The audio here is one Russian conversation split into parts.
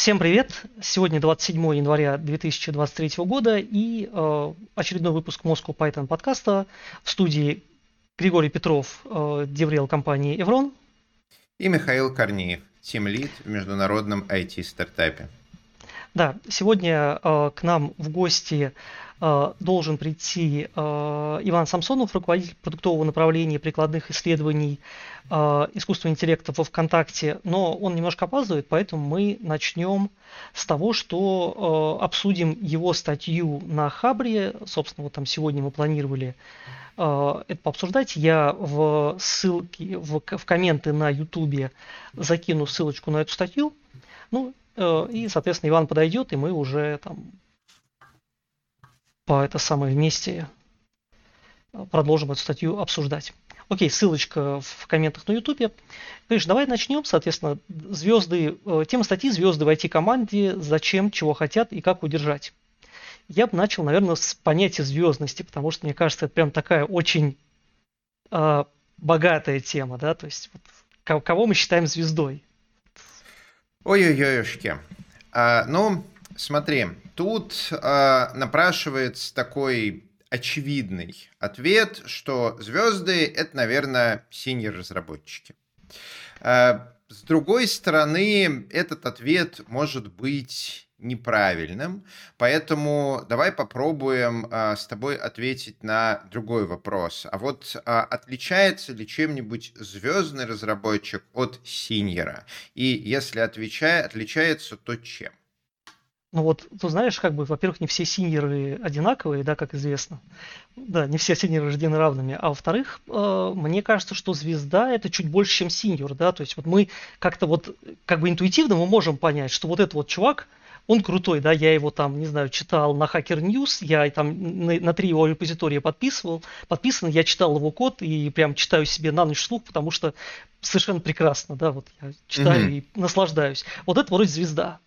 Всем привет! Сегодня 27 января 2023 года и э, очередной выпуск Moscow Python подкаста в студии Григорий Петров, э, деврел компании Evron. И Михаил Корнеев, тимлид в международном IT-стартапе. Да, сегодня э, к нам в гости э, должен прийти э, Иван Самсонов, руководитель продуктового направления прикладных исследований э, искусственного интеллекта во ВКонтакте, но он немножко опаздывает, поэтому мы начнем с того, что э, обсудим его статью на Хабре. Собственно, вот там сегодня мы планировали э, это пообсуждать. Я в ссылке, в, в комменты на YouTube закину ссылочку на эту статью. Ну, и, соответственно, Иван подойдет, и мы уже там по это самое вместе э, продолжим эту статью обсуждать. Окей, ссылочка в комментах на Ютубе. Конечно, давай начнем. Соответственно, звезды, э, тема статьи «Звезды в IT-команде. Зачем, чего хотят и как удержать». Я бы начал, наверное, с понятия звездности, потому что, мне кажется, это прям такая очень э, богатая тема, да, то есть вот, кого мы считаем звездой. Ой-ой-ой-ошки. А, ну, смотри, тут а, напрашивается такой очевидный ответ, что звезды — это, наверное, синие разработчики. А, с другой стороны, этот ответ может быть неправильным. Поэтому давай попробуем а, с тобой ответить на другой вопрос. А вот а, отличается ли чем-нибудь звездный разработчик от синьора? И если отвечает, отличается, то чем? Ну вот, ты знаешь, как бы, во-первых, не все синьоры одинаковые, да, как известно. Да, не все синьоры рождены равными. А во-вторых, э, мне кажется, что звезда это чуть больше, чем синьор, да. То есть вот мы как-то вот, как бы интуитивно мы можем понять, что вот этот вот чувак, он крутой, да, я его там, не знаю, читал на Hacker News, я там на, на три его репозитория подписывал, подписан, я читал его код и прям читаю себе на ночь вслух, потому что совершенно прекрасно, да, вот я читаю угу. и наслаждаюсь. Вот это вроде звезда.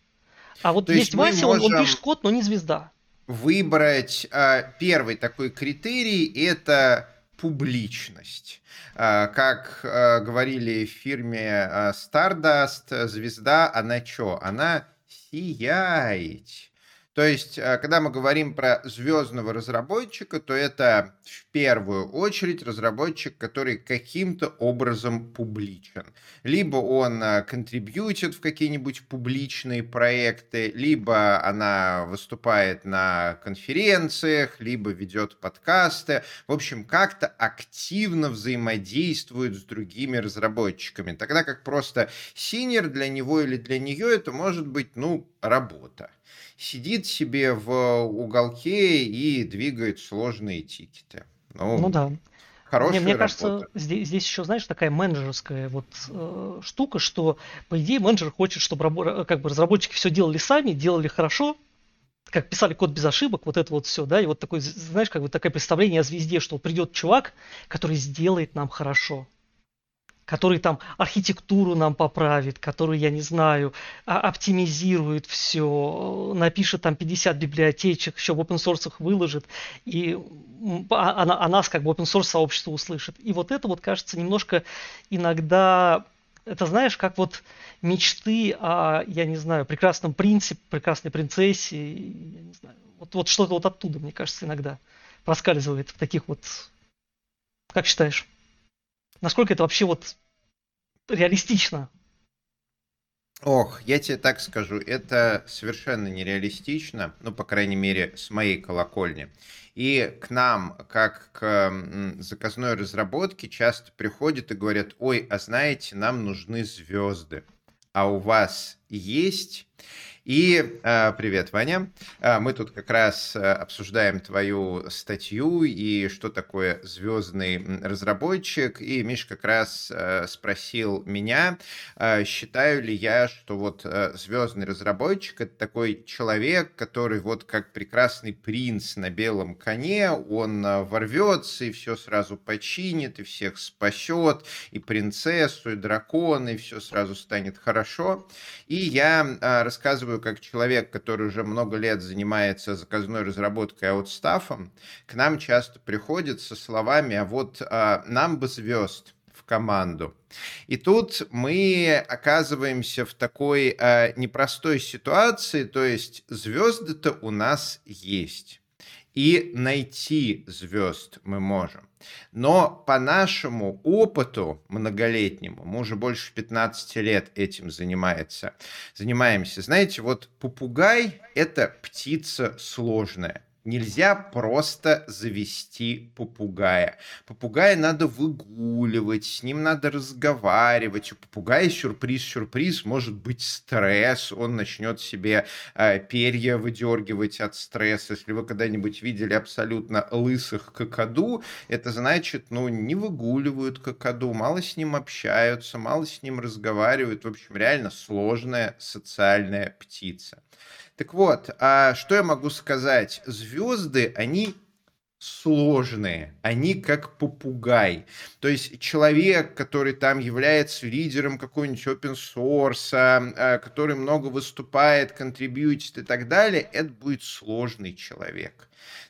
А вот То есть, есть Вася, он, он пишет код, но не звезда. Выбрать а, первый такой критерий – это публичность. А, как а, говорили в фирме а, Stardust, звезда, она что? Она сияете. То есть, э, когда мы говорим про звездного разработчика, то это в первую очередь разработчик, который каким-то образом публичен. Либо он э, контрибьютит в какие-нибудь публичные проекты, либо она выступает на конференциях, либо ведет подкасты. В общем, как-то активно взаимодействует с другими разработчиками. Тогда как просто синер для него или для нее это может быть, ну, работа сидит себе в уголке и двигает сложные тикеты. Ну, ну да. Хорошая мне, мне кажется, здесь, здесь еще, знаешь, такая менеджерская вот э, штука, что, по идее, менеджер хочет, чтобы рабо- как бы разработчики все делали сами, делали хорошо, как писали код без ошибок, вот это вот все, да, и вот такой, знаешь, как бы такое представление о звезде, что придет чувак, который сделает нам хорошо который там архитектуру нам поправит, который, я не знаю, а, оптимизирует все, напишет там 50 библиотечек, еще в open source выложит, и о, о, нас как бы open source сообщество услышит. И вот это вот кажется немножко иногда, это знаешь, как вот мечты о, я не знаю, прекрасном принце, прекрасной принцессе, я не знаю, вот, вот что-то вот оттуда, мне кажется, иногда проскальзывает в таких вот, как считаешь? Насколько это вообще вот реалистично? Ох, я тебе так скажу, это совершенно нереалистично, ну, по крайней мере, с моей колокольни. И к нам, как к заказной разработке, часто приходят и говорят, ой, а знаете, нам нужны звезды. А у вас есть? И э, привет, Ваня. Э, мы тут как раз э, обсуждаем твою статью и что такое звездный разработчик. И Миш как раз спросил меня, считаю ли я, что вот звездный разработчик это такой человек, который вот как прекрасный принц на белом коне, он ворвется и все сразу починит, и всех спасет, и принцессу, и дракона, и все сразу станет хорошо. И я рассказываю рассказываю как человек, который уже много лет занимается заказной разработкой аутстафом, к нам часто приходят со словами, а вот а, нам бы звезд в команду. И тут мы оказываемся в такой э, непростой ситуации, то есть звезды-то у нас есть. И найти звезд мы можем. Но по нашему опыту многолетнему, мы уже больше 15 лет этим занимается, занимаемся, знаете, вот попугай – это птица сложная Нельзя просто завести попугая. Попугая надо выгуливать, с ним надо разговаривать. У попугая сюрприз-сюрприз может быть стресс. Он начнет себе э, перья выдергивать от стресса. Если вы когда-нибудь видели абсолютно лысых кокоду, это значит, ну, не выгуливают кокоду, мало с ним общаются, мало с ним разговаривают. В общем, реально сложная социальная птица. Так вот, а что я могу сказать? Звезды, они сложные, они как попугай. То есть человек, который там является лидером какой-нибудь open source, а, который много выступает, контрибьютит и так далее, это будет сложный человек.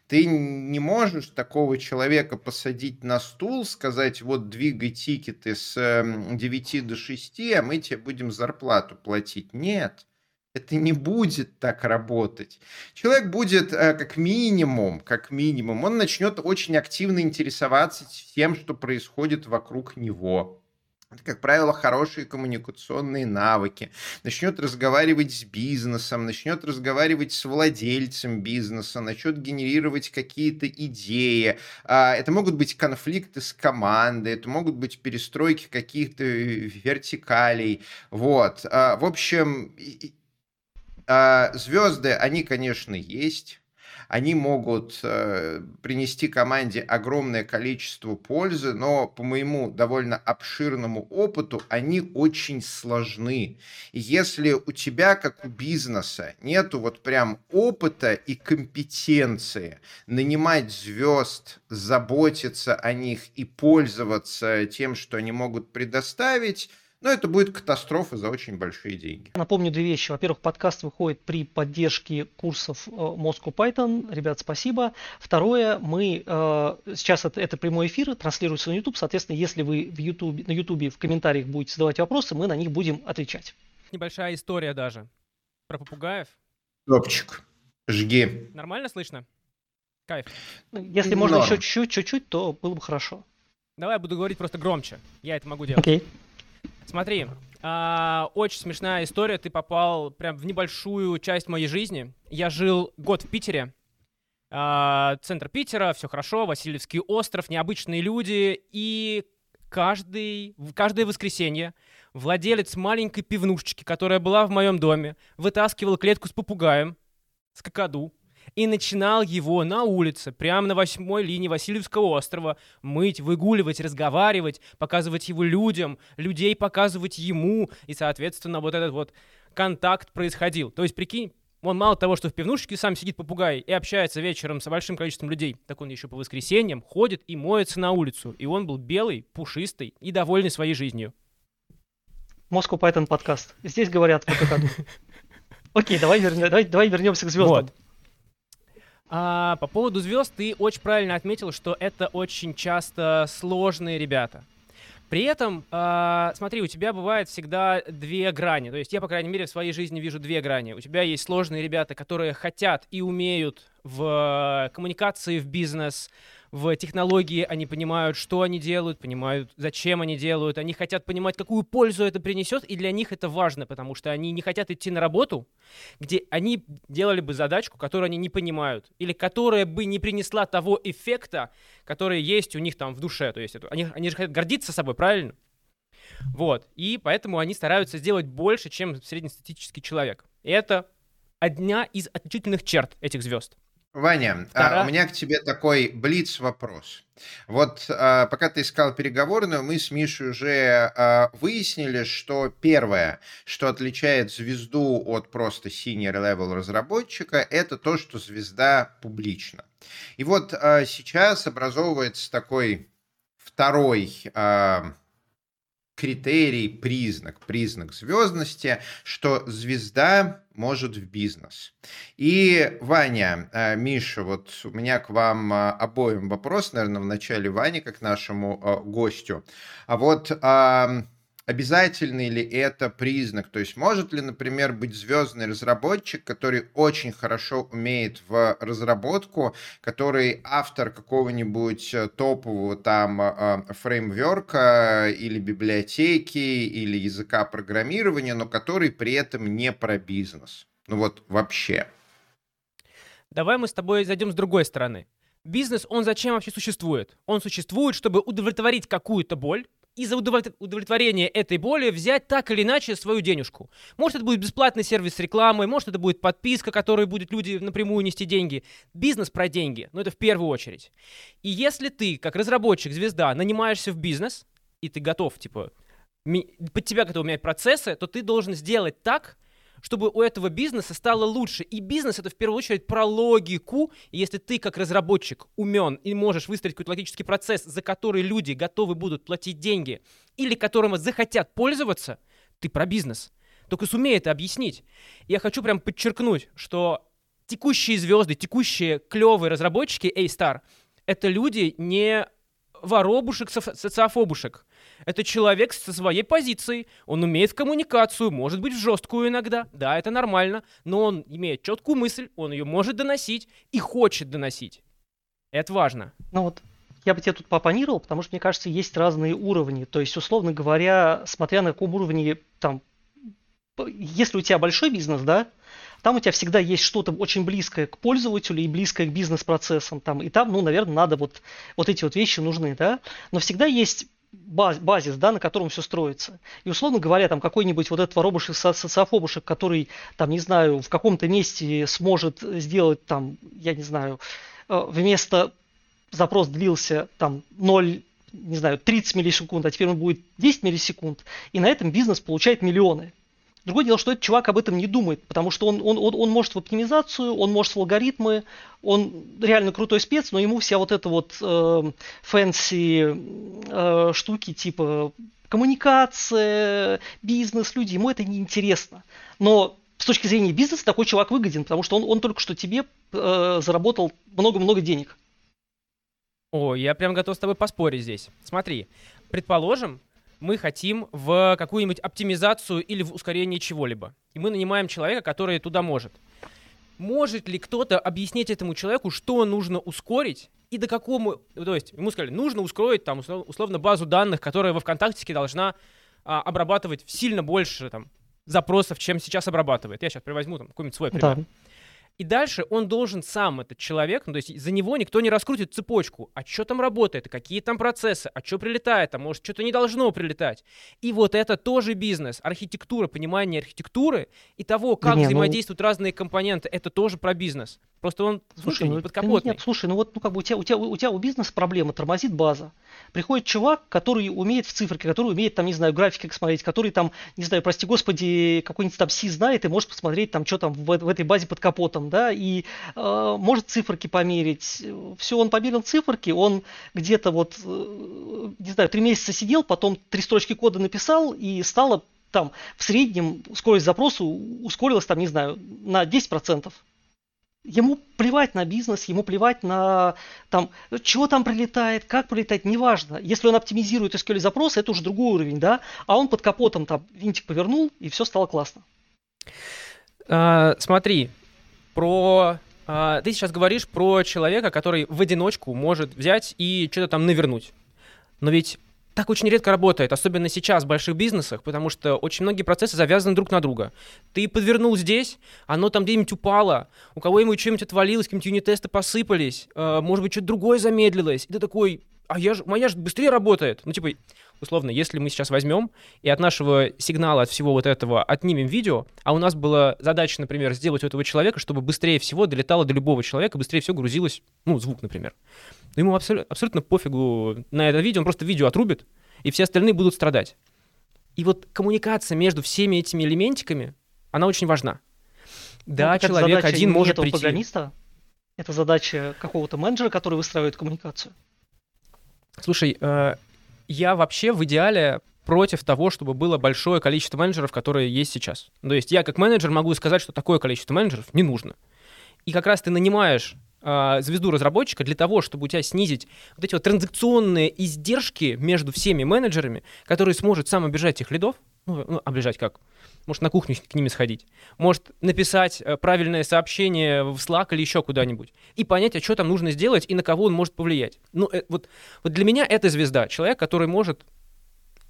Ты не можешь такого человека посадить на стул, сказать, вот двигай тикеты с 9 до 6, а мы тебе будем зарплату платить. Нет. Это не будет так работать. Человек будет э, как минимум, как минимум, он начнет очень активно интересоваться тем, что происходит вокруг него. Это, как правило, хорошие коммуникационные навыки. Начнет разговаривать с бизнесом, начнет разговаривать с владельцем бизнеса, начнет генерировать какие-то идеи. А, это могут быть конфликты с командой, это могут быть перестройки каких-то вертикалей. Вот. А, в общем, звезды, они, конечно, есть. Они могут э, принести команде огромное количество пользы, но по моему довольно обширному опыту они очень сложны. Если у тебя, как у бизнеса, нету вот прям опыта и компетенции нанимать звезд, заботиться о них и пользоваться тем, что они могут предоставить, но это будет катастрофа за очень большие деньги. Напомню две вещи. Во-первых, подкаст выходит при поддержке курсов э, Moscow Python. Ребят, спасибо. Второе, мы э, сейчас это, это прямой эфир, транслируется на YouTube. Соответственно, если вы в YouTube, на YouTube в комментариях будете задавать вопросы, мы на них будем отвечать. Небольшая история даже про попугаев. Топчик. Жги. Нормально слышно? Кайф. Ну, если можно еще чуть-чуть, чуть-чуть, то было бы хорошо. Давай я буду говорить просто громче. Я это могу делать. Окей. Okay. Смотри, а, очень смешная история. Ты попал прям в небольшую часть моей жизни. Я жил год в Питере. А, центр Питера, все хорошо, Васильевский остров, необычные люди. И каждый, каждое воскресенье владелец маленькой пивнушечки, которая была в моем доме, вытаскивал клетку с попугаем, с какаду, и начинал его на улице, прямо на восьмой линии Васильевского острова, мыть, выгуливать, разговаривать, показывать его людям, людей показывать ему, и, соответственно, вот этот вот контакт происходил. То есть, прикинь, он мало того, что в пивнушке сам сидит попугай и общается вечером с большим количеством людей, так он еще по воскресеньям ходит и моется на улицу. И он был белый, пушистый и довольный своей жизнью. Moscow Python подкаст. Здесь говорят по какаду. Окей, давай, вернем, давай, давай вернемся к звездам. Вот. А, по поводу звезд ты очень правильно отметил, что это очень часто сложные ребята. При этом, э, смотри, у тебя бывает всегда две грани. То есть я, по крайней мере, в своей жизни вижу две грани. У тебя есть сложные ребята, которые хотят и умеют в коммуникации, в бизнес, в технологии, они понимают, что они делают, понимают, зачем они делают, они хотят понимать, какую пользу это принесет, и для них это важно, потому что они не хотят идти на работу, где они делали бы задачку, которую они не понимают, или которая бы не принесла того эффекта, который есть у них там в душе. То есть это, они, они же хотят гордиться собой, правильно? Вот. И поэтому они стараются сделать больше, чем среднестатистический человек. И это одна из отличительных черт этих звезд. Ваня, а, у меня к тебе такой блиц-вопрос. Вот а, пока ты искал переговорную, мы с Мишей уже а, выяснили, что первое, что отличает звезду от просто senior level разработчика, это то, что звезда публична. И вот а, сейчас образовывается такой второй а, критерий, признак, признак звездности, что звезда может в бизнес. И, Ваня, э, Миша, вот у меня к вам э, обоим вопрос, наверное, в начале Ване, как нашему э, гостю. А вот Обязательный ли это признак? То есть может ли, например, быть звездный разработчик, который очень хорошо умеет в разработку, который автор какого-нибудь э, топового там э, э, фреймворка или библиотеки или языка программирования, но который при этом не про бизнес? Ну вот вообще. Давай мы с тобой зайдем с другой стороны. Бизнес, он зачем вообще существует? Он существует, чтобы удовлетворить какую-то боль, и за удовлетворение этой боли взять так или иначе свою денежку. Может, это будет бесплатный сервис рекламы, может, это будет подписка, которой будут люди напрямую нести деньги. Бизнес про деньги, но это в первую очередь. И если ты, как разработчик, звезда, нанимаешься в бизнес, и ты готов, типа, под тебя готовы менять процессы, то ты должен сделать так, чтобы у этого бизнеса стало лучше. И бизнес это в первую очередь про логику. И если ты как разработчик умен и можешь выстроить какой-то логический процесс, за который люди готовы будут платить деньги, или которым захотят пользоваться, ты про бизнес. Только сумей это объяснить. Я хочу прям подчеркнуть, что текущие звезды, текущие клевые разработчики A-Star, это люди не воробушек, социофобушек. Это человек со своей позицией, он умеет коммуникацию, может быть в жесткую иногда, да, это нормально, но он имеет четкую мысль, он ее может доносить и хочет доносить. Это важно. Ну вот, я бы тебе тут попонировал, потому что, мне кажется, есть разные уровни. То есть, условно говоря, смотря на каком уровне, там, если у тебя большой бизнес, да, там у тебя всегда есть что-то очень близкое к пользователю и близкое к бизнес-процессам. Там, и там, ну, наверное, надо вот, вот эти вот вещи нужны, да. Но всегда есть баз, базис, да, на котором все строится. И, условно говоря, там какой-нибудь вот этот воробушек, социофобушек, который, там, не знаю, в каком-то месте сможет сделать, там, я не знаю, э, вместо запрос длился там 0 не знаю, 30 миллисекунд, а теперь он будет 10 миллисекунд, и на этом бизнес получает миллионы. Другое дело, что этот чувак об этом не думает, потому что он, он, он, он может в оптимизацию, он может в алгоритмы, он реально крутой спец, но ему вся вот эта вот э, fancy э, штуки типа коммуникация, бизнес, люди, ему это не интересно. Но с точки зрения бизнеса такой чувак выгоден, потому что он, он только что тебе э, заработал много-много денег. О, я прям готов с тобой поспорить здесь. Смотри, предположим, мы хотим в какую-нибудь оптимизацию или в ускорение чего-либо. И мы нанимаем человека, который туда может. Может ли кто-то объяснить этому человеку, что нужно ускорить и до какому... То есть ему сказали, нужно ускорить там условно базу данных, которая во ВКонтакте должна а, обрабатывать сильно больше там, запросов, чем сейчас обрабатывает. Я сейчас привозьму там какой-нибудь свой пример. Да. И дальше он должен сам, этот человек, ну, то есть за него никто не раскрутит цепочку. А что там работает, какие там процессы, а что прилетает, а может что-то не должно прилетать. И вот это тоже бизнес. Архитектура, понимание архитектуры и того, как не, ну взаимодействуют ну... разные компоненты, это тоже про бизнес. Просто он слушай, ну, подкапотный. Нет, слушай, ну вот ну, как бы у тебя, у тебя, у тебя у бизнеса проблема, тормозит база. Приходит чувак, который умеет в циферке, который умеет там, не знаю, графики смотреть, который там, не знаю, прости господи, какой-нибудь там си знает и может посмотреть там, что там в, в этой базе под капотом, да, и э, может циферки померить. Все, он померил циферки, он где-то вот, э, не знаю, три месяца сидел, потом три строчки кода написал и стало там в среднем скорость запроса ускорилась там, не знаю, на 10%. Ему плевать на бизнес, ему плевать на там, чего там прилетает, как прилетает, неважно. Если он оптимизирует SQL запрос, это уже другой уровень, да, а он под капотом там винтик повернул, и все стало классно. А, смотри, про... А, ты сейчас говоришь про человека, который в одиночку может взять и что-то там навернуть. Но ведь так очень редко работает, особенно сейчас в больших бизнесах, потому что очень многие процессы завязаны друг на друга. Ты подвернул здесь, оно там где-нибудь упало, у кого-нибудь что-нибудь отвалилось, какие-нибудь юнит-тесты посыпались, э, может быть, что-то другое замедлилось. И ты такой, а я же, моя же быстрее работает. Ну, типа, условно, если мы сейчас возьмем и от нашего сигнала, от всего вот этого отнимем видео, а у нас была задача, например, сделать у этого человека, чтобы быстрее всего долетало до любого человека, быстрее всего грузилось, ну, звук, например. Но ему абсолютно, абсолютно пофигу на это видео, он просто видео отрубит, и все остальные будут страдать. И вот коммуникация между всеми этими элементиками, она очень важна. Да, ну, человек один может прийти. Программиста? Это задача какого-то менеджера, который выстраивает коммуникацию. Слушай, э, я вообще в идеале против того, чтобы было большое количество менеджеров, которые есть сейчас. То есть я как менеджер могу сказать, что такое количество менеджеров не нужно. И как раз ты нанимаешь э, звезду разработчика для того, чтобы у тебя снизить вот эти вот транзакционные издержки между всеми менеджерами, который сможет сам обижать этих лидов, ну, ну обижать как? Может, на кухню к ними сходить. Может, написать э, правильное сообщение в Slack или еще куда-нибудь. И понять, а что там нужно сделать и на кого он может повлиять. Ну, э, вот, вот для меня это звезда. Человек, который может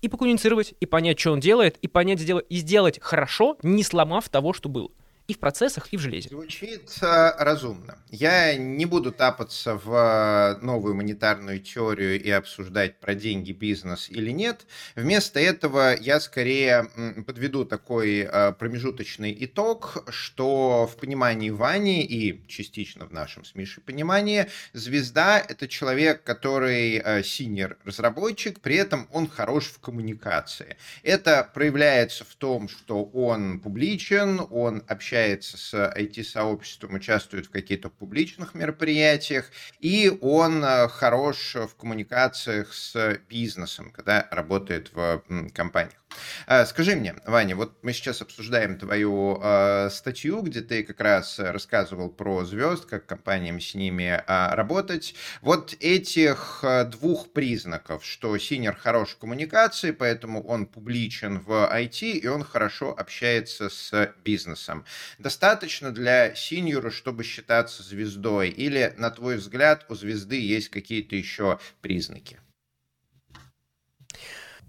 и покоммуницировать, и понять, что он делает, и понять, сделать, и сделать хорошо, не сломав того, что было и в процессах, и в железе. Звучит э, разумно. Я не буду тапаться в э, новую монетарную теорию и обсуждать про деньги, бизнес или нет. Вместо этого я скорее подведу такой э, промежуточный итог, что в понимании Вани и частично в нашем с Мишей понимании звезда — это человек, который э, синер разработчик, при этом он хорош в коммуникации. Это проявляется в том, что он публичен, он общается общается с IT-сообществом, участвует в каких-то публичных мероприятиях, и он э, хорош в коммуникациях с бизнесом, когда работает в компаниях. А, скажи мне, Ваня, вот мы сейчас обсуждаем твою э, статью, где ты как раз рассказывал про звезд, как компаниям с ними э, работать. Вот этих двух признаков, что синер хорош в коммуникации, поэтому он публичен в IT, и он хорошо общается с бизнесом. Достаточно для синьора, чтобы считаться звездой? Или, на твой взгляд, у звезды есть какие-то еще признаки?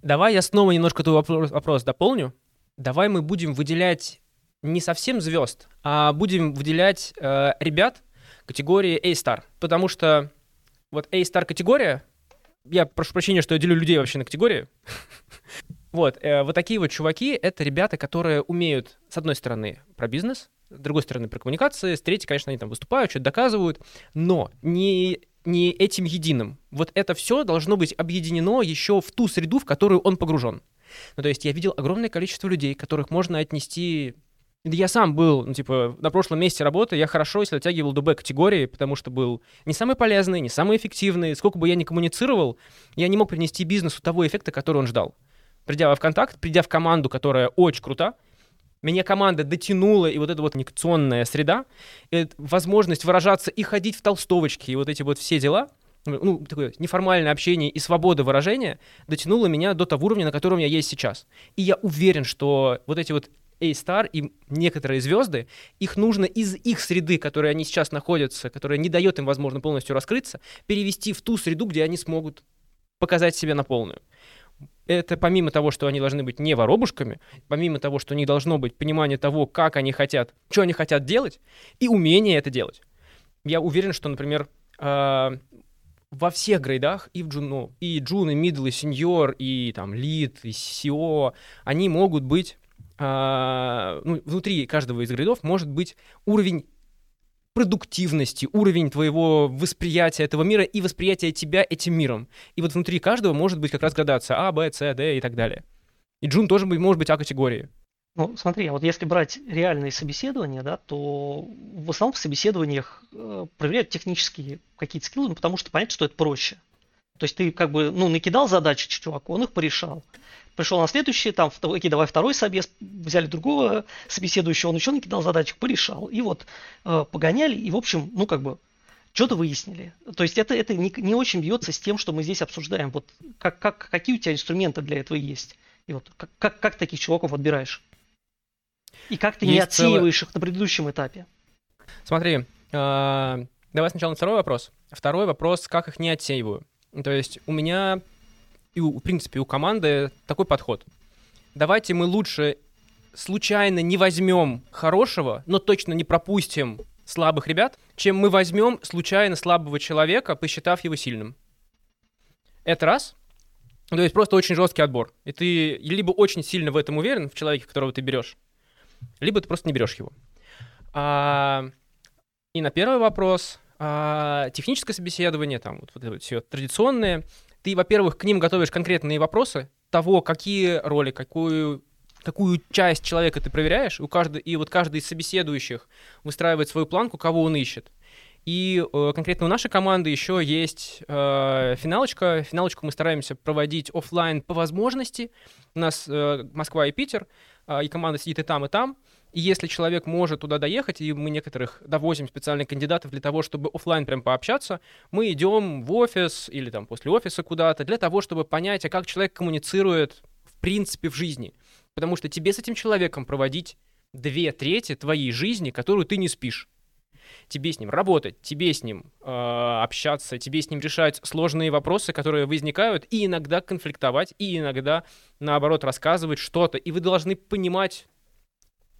Давай я снова немножко твой вопрос, вопрос дополню. Давай мы будем выделять не совсем звезд, а будем выделять э, ребят категории A-Star. Потому что вот A-Star категория, я прошу прощения, что я делю людей вообще на категории. вот, э, вот такие вот чуваки — это ребята, которые умеют, с одной стороны, про бизнес, с другой стороны, про коммуникации, с третьей, конечно, они там выступают, что-то доказывают, но не не этим единым. Вот это все должно быть объединено еще в ту среду, в которую он погружен. Ну, то есть я видел огромное количество людей, которых можно отнести... Я сам был, ну, типа, на прошлом месте работы, я хорошо, если оттягивал до Б-категории, потому что был не самый полезный, не самый эффективный. Сколько бы я ни коммуницировал, я не мог принести бизнесу того эффекта, который он ждал. Придя в контакт, придя в команду, которая очень крута, меня команда дотянула, и вот эта вот коммуникационная среда, и возможность выражаться и ходить в толстовочке, и вот эти вот все дела, ну, такое неформальное общение и свобода выражения дотянуло меня до того уровня, на котором я есть сейчас. И я уверен, что вот эти вот A-Star и некоторые звезды, их нужно из их среды, которой они сейчас находятся, которая не дает им, возможно, полностью раскрыться, перевести в ту среду, где они смогут показать себя на полную это помимо того, что они должны быть не воробушками, помимо того, что у них должно быть понимание того, как они хотят, что они хотят делать, и умение это делать. Я уверен, что, например, э, во всех грейдах, и в джуну, и джун, и мидл, и сеньор, и там лид, и SEO, они могут быть, э, ну, внутри каждого из грейдов может быть уровень продуктивности, уровень твоего восприятия этого мира и восприятия тебя этим миром. И вот внутри каждого может быть как раз градация А, Б, С, Д и так далее. И Джун тоже может быть А-категории. Ну, смотри, а вот если брать реальные собеседования, да, то в основном в собеседованиях э, проверяют технические какие-то скиллы, ну, потому что понятно, что это проще. То есть ты как бы, ну, накидал задачи чуваку, он их порешал пришел на следующий, там, окей, давай второй собес, взяли другого собеседующего, он еще накидал задачек, порешал. И вот э, погоняли, и, в общем, ну, как бы, что-то выяснили. То есть это, это не, не очень бьется с тем, что мы здесь обсуждаем. Вот как, как, какие у тебя инструменты для этого есть? И вот как, как, как таких чуваков отбираешь? И как ты есть не отсеиваешь целый... их на предыдущем этапе? Смотри, э, давай сначала на второй вопрос. Второй вопрос, как их не отсеиваю. То есть у меня и, в принципе, у команды такой подход. Давайте мы лучше случайно не возьмем хорошего, но точно не пропустим слабых ребят, чем мы возьмем случайно слабого человека, посчитав его сильным. Это раз. То есть просто очень жесткий отбор. И ты либо очень сильно в этом уверен, в человеке, которого ты берешь, либо ты просто не берешь его. А, и на первый вопрос, а, техническое собеседование, там вот, вот это все традиционное, ты, во-первых, к ним готовишь конкретные вопросы того, какие роли, какую какую часть человека ты проверяешь, у каждого, и вот каждый из собеседующих выстраивает свою планку, кого он ищет. И э, конкретно у нашей команды еще есть э, финалочка. Финалочку мы стараемся проводить офлайн по возможности. У нас э, Москва и Питер, э, и команда сидит и там, и там. И если человек может туда доехать, и мы некоторых довозим специальных кандидатов для того, чтобы офлайн прям пообщаться, мы идем в офис или там после офиса куда-то для того, чтобы понять, а как человек коммуницирует в принципе в жизни. Потому что тебе с этим человеком проводить две трети твоей жизни, которую ты не спишь. Тебе с ним работать, тебе с ним э, общаться, тебе с ним решать сложные вопросы, которые возникают, и иногда конфликтовать, и иногда, наоборот, рассказывать что-то. И вы должны понимать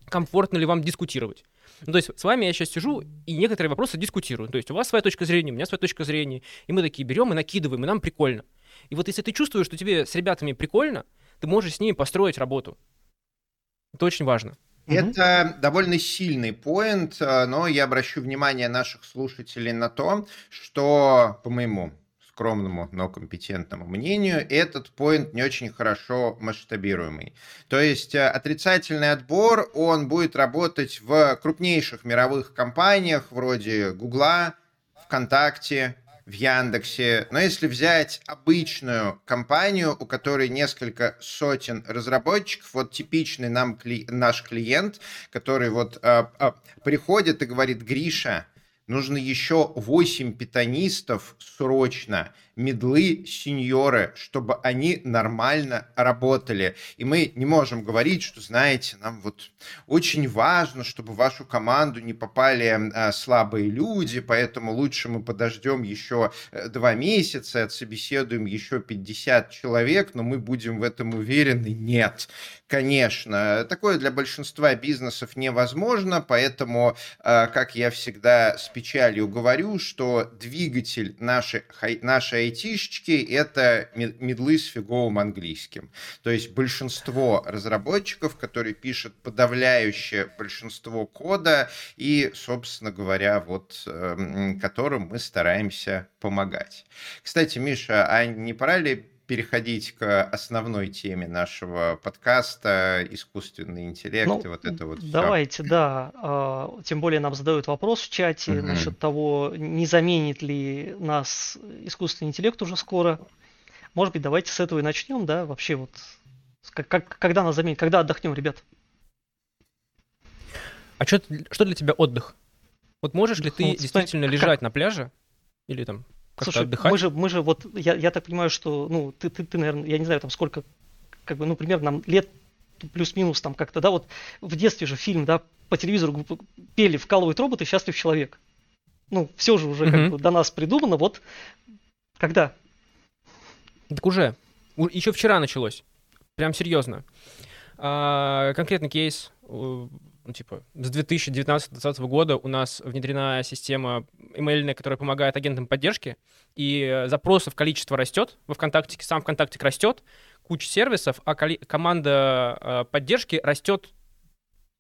комфортно ли вам дискутировать. Ну, то есть с вами я сейчас сижу и некоторые вопросы дискутирую. То есть у вас своя точка зрения, у меня своя точка зрения. И мы такие берем и накидываем, и нам прикольно. И вот если ты чувствуешь, что тебе с ребятами прикольно, ты можешь с ними построить работу. Это очень важно. Это угу. довольно сильный поинт, э, но я обращу внимание наших слушателей на то, что, по моему скромному, но компетентному мнению, этот поинт не очень хорошо масштабируемый. То есть э, отрицательный отбор, он будет работать в крупнейших мировых компаниях вроде Гугла, ВКонтакте, в Яндексе. Но если взять обычную компанию, у которой несколько сотен разработчиков, вот типичный нам кли- наш клиент, который вот э, э, приходит и говорит, Гриша, нужно еще 8 питанистов срочно, медлы, сеньоры, чтобы они нормально работали. И мы не можем говорить, что, знаете, нам вот очень важно, чтобы в вашу команду не попали а, слабые люди, поэтому лучше мы подождем еще э, два месяца, отсобеседуем еще 50 человек, но мы будем в этом уверены. Нет, конечно. Такое для большинства бизнесов невозможно, поэтому, а, как я всегда с печалью говорю, что двигатель нашей, нашей айтишечки — это медлы с фиговым английским. То есть большинство разработчиков, которые пишут подавляющее большинство кода и, собственно говоря, вот эм, которым мы стараемся помогать. Кстати, Миша, а не пора ли переходить к основной теме нашего подкаста искусственный интеллект ну, и вот это вот давайте все. да а, тем более нам задают вопрос в чате угу. насчет того не заменит ли нас искусственный интеллект уже скоро может быть давайте с этого и начнем да вообще вот как, как когда нас заменит когда отдохнем ребят а что, что для тебя отдых вот можешь ли ты вот, действительно лежать как... на пляже или там Слушай, отдыхать? мы же, мы же вот, я, я так понимаю, что, ну, ты, ты, ты, наверное, я не знаю, там сколько, как бы, ну, примерно нам лет плюс-минус там как-то, да, вот в детстве же фильм, да, по телевизору пели «Вкалывает робот и счастлив человек». Ну, все же уже mm-hmm. как бы до нас придумано, вот когда? Так уже. Еще вчера началось. Прям серьезно. А, конкретный кейс ну, типа, с 2019-2020 года у нас внедрена система email, которая помогает агентам поддержки, и запросов количество растет во ВКонтакте, сам ВКонтакте растет, куча сервисов, а коли- команда э, поддержки растет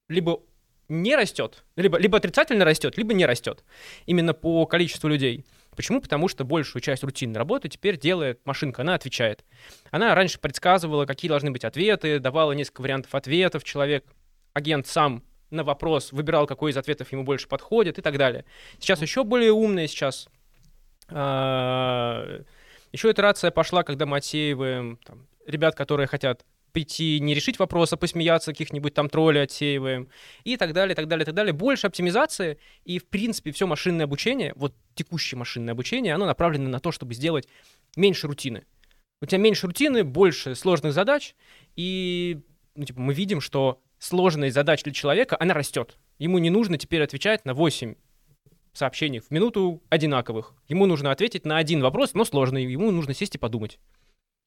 либо не растет, либо, либо отрицательно растет, либо не растет. Именно по количеству людей. Почему? Потому что большую часть рутинной работы теперь делает машинка, она отвечает. Она раньше предсказывала, какие должны быть ответы, давала несколько вариантов ответов, человек, агент сам на вопрос выбирал, какой из ответов ему больше подходит и так далее. Сейчас еще более умные, сейчас а, еще итерация пошла, когда мы отсеиваем там, ребят, которые хотят прийти, не решить вопрос, а посмеяться, каких-нибудь там троллей отсеиваем, и так далее, так далее, так далее. Больше оптимизации, и, в принципе, все машинное обучение, вот текущее машинное обучение, оно направлено на то, чтобы сделать меньше рутины. У тебя меньше рутины, больше сложных задач, и ну, типа, мы видим, что сложность задач для человека, она растет. Ему не нужно теперь отвечать на 8 сообщений в минуту одинаковых. Ему нужно ответить на один вопрос, но сложный. Ему нужно сесть и подумать.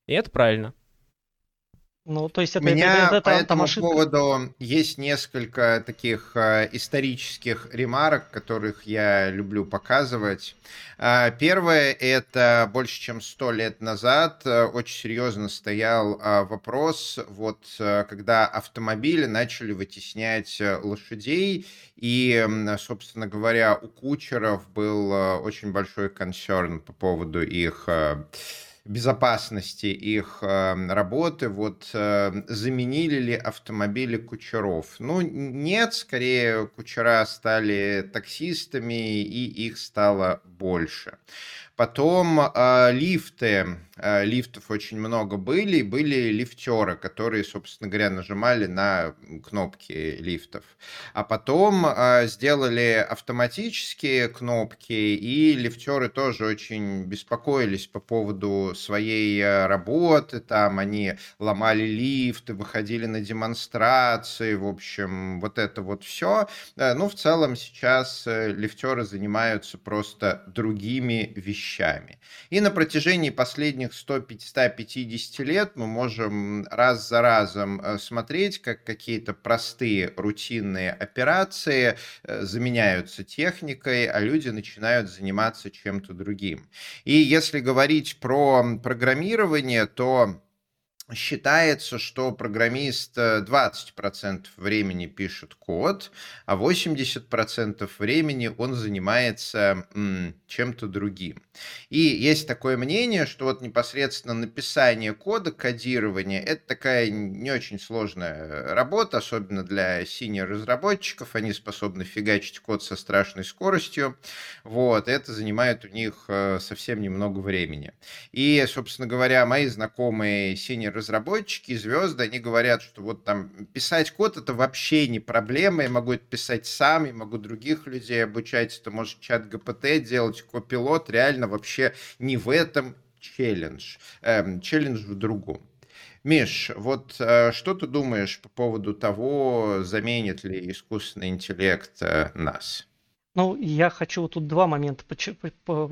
И это правильно. Ну, то есть это, У меня это, это, это, по этому ошибка. поводу есть несколько таких э, исторических ремарок, которых я люблю показывать. Э, первое, это больше чем сто лет назад э, очень серьезно стоял э, вопрос, вот э, когда автомобили начали вытеснять э, лошадей, и, собственно говоря, у кучеров был э, очень большой консерн по поводу их... Безопасности их э, работы, вот э, заменили ли автомобили кучеров? Ну, нет, скорее кучера стали таксистами, и их стало больше. Потом э, лифты, лифтов очень много были, были лифтеры, которые, собственно говоря, нажимали на кнопки лифтов. А потом э, сделали автоматические кнопки, и лифтеры тоже очень беспокоились по поводу своей э, работы, там они ломали лифты, выходили на демонстрации, в общем, вот это вот все. Э, ну, в целом сейчас э, лифтеры занимаются просто другими вещами. И на протяжении последних 100-150 лет мы можем раз за разом э, смотреть, как какие-то простые рутинные операции э, заменяются техникой, а люди начинают заниматься чем-то другим. И если говорить про программирование, то считается, что программист 20% э, времени пишет код, а 80% времени он занимается чем-то другим. И есть такое мнение, что вот непосредственно написание кода, кодирование, это такая не очень сложная работа, особенно для синер разработчиков, они способны фигачить код со страшной скоростью, вот, это занимает у них э, совсем немного времени. И, собственно говоря, мои знакомые синер разработчики, звезды, они говорят, что вот там писать код это вообще не проблема, я могу это писать сам, я могу других людей обучать, это может чат ГПТ делать, копилот, реально вообще не в этом челлендж, эм, челлендж в другом. Миш, вот э, что ты думаешь по поводу того, заменит ли искусственный интеллект э, нас? Ну, я хочу тут два момента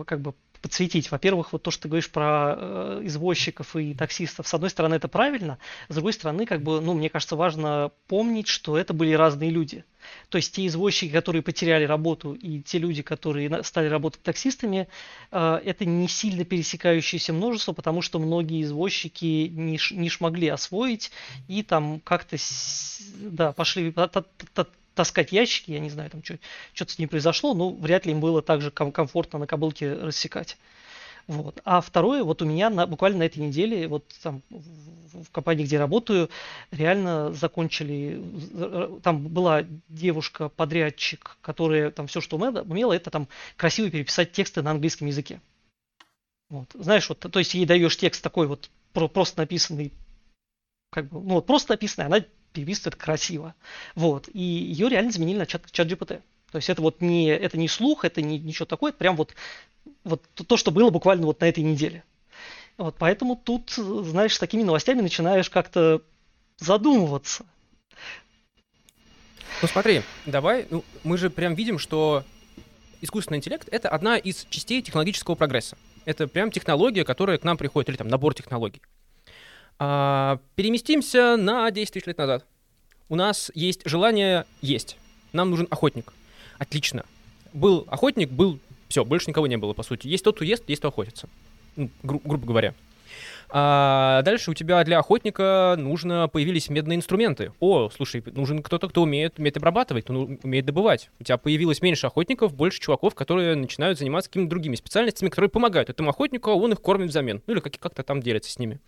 как бы подсветить. Во-первых, вот то, что ты говоришь про э, извозчиков и таксистов, с одной стороны, это правильно, с другой стороны, как бы, ну, мне кажется, важно помнить, что это были разные люди. То есть те извозчики, которые потеряли работу, и те люди, которые стали работать таксистами, э, это не сильно пересекающееся множество, потому что многие извозчики не, не смогли освоить и там как-то да, пошли таскать ящики, я не знаю, там что-то с ним произошло, но вряд ли им было так же комфортно на кобылке рассекать. Вот. А второе, вот у меня на, буквально на этой неделе, вот там в компании, где работаю, реально закончили, там была девушка-подрядчик, которая там все, что умела, это там красиво переписать тексты на английском языке. Вот. Знаешь, вот, то есть ей даешь текст такой вот просто написанный, как бы, ну вот просто написанный, она переписывает красиво. Вот. И ее реально заменили на чат, чат GPT. То есть это вот не, это не слух, это не ничего такое, это прям вот, вот то, что было буквально вот на этой неделе. Вот, поэтому тут, знаешь, с такими новостями начинаешь как-то задумываться. Ну смотри, давай, ну, мы же прям видим, что искусственный интеллект — это одна из частей технологического прогресса. Это прям технология, которая к нам приходит, или там набор технологий. А, переместимся на 10 тысяч лет назад. У нас есть желание есть. Нам нужен охотник. Отлично. Был охотник, был... Все, больше никого не было, по сути. Есть тот, кто ест, есть кто охотится. Ну, гру- грубо говоря. А дальше у тебя для охотника нужно появились медные инструменты. О, слушай, нужен кто-то, кто умеет, умеет обрабатывать, кто умеет добывать. У тебя появилось меньше охотников, больше чуваков, которые начинают заниматься какими-то другими специальностями, которые помогают этому охотнику, а он их кормит взамен. Ну или как- как-то там делится с ними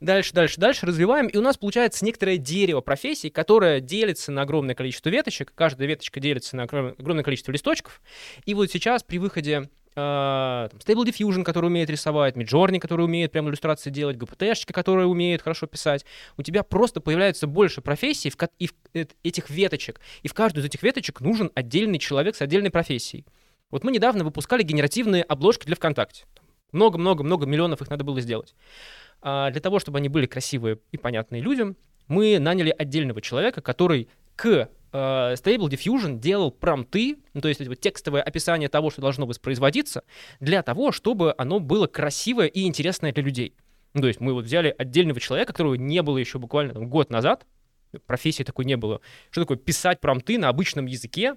дальше, дальше, дальше развиваем, и у нас получается некоторое дерево профессий, которое делится на огромное количество веточек, каждая веточка делится на огромное количество листочков, и вот сейчас при выходе Uh, Stable Diffusion, который умеет рисовать, Midjourney, который умеет прям иллюстрации делать, GPT-шечка, которая умеет хорошо писать. У тебя просто появляется больше профессий в, и в, э, этих веточек. И в каждую из этих веточек нужен отдельный человек с отдельной профессией. Вот мы недавно выпускали генеративные обложки для ВКонтакте. Много-много-много миллионов их надо было сделать. А для того, чтобы они были красивые и понятные людям, мы наняли отдельного человека, который к э, Stable Diffusion делал промты, ну, то есть вот текстовое описание того, что должно воспроизводиться, для того, чтобы оно было красивое и интересное для людей. Ну, то есть мы вот взяли отдельного человека, которого не было еще буквально там, год назад, профессии такой не было. Что такое писать промты на обычном языке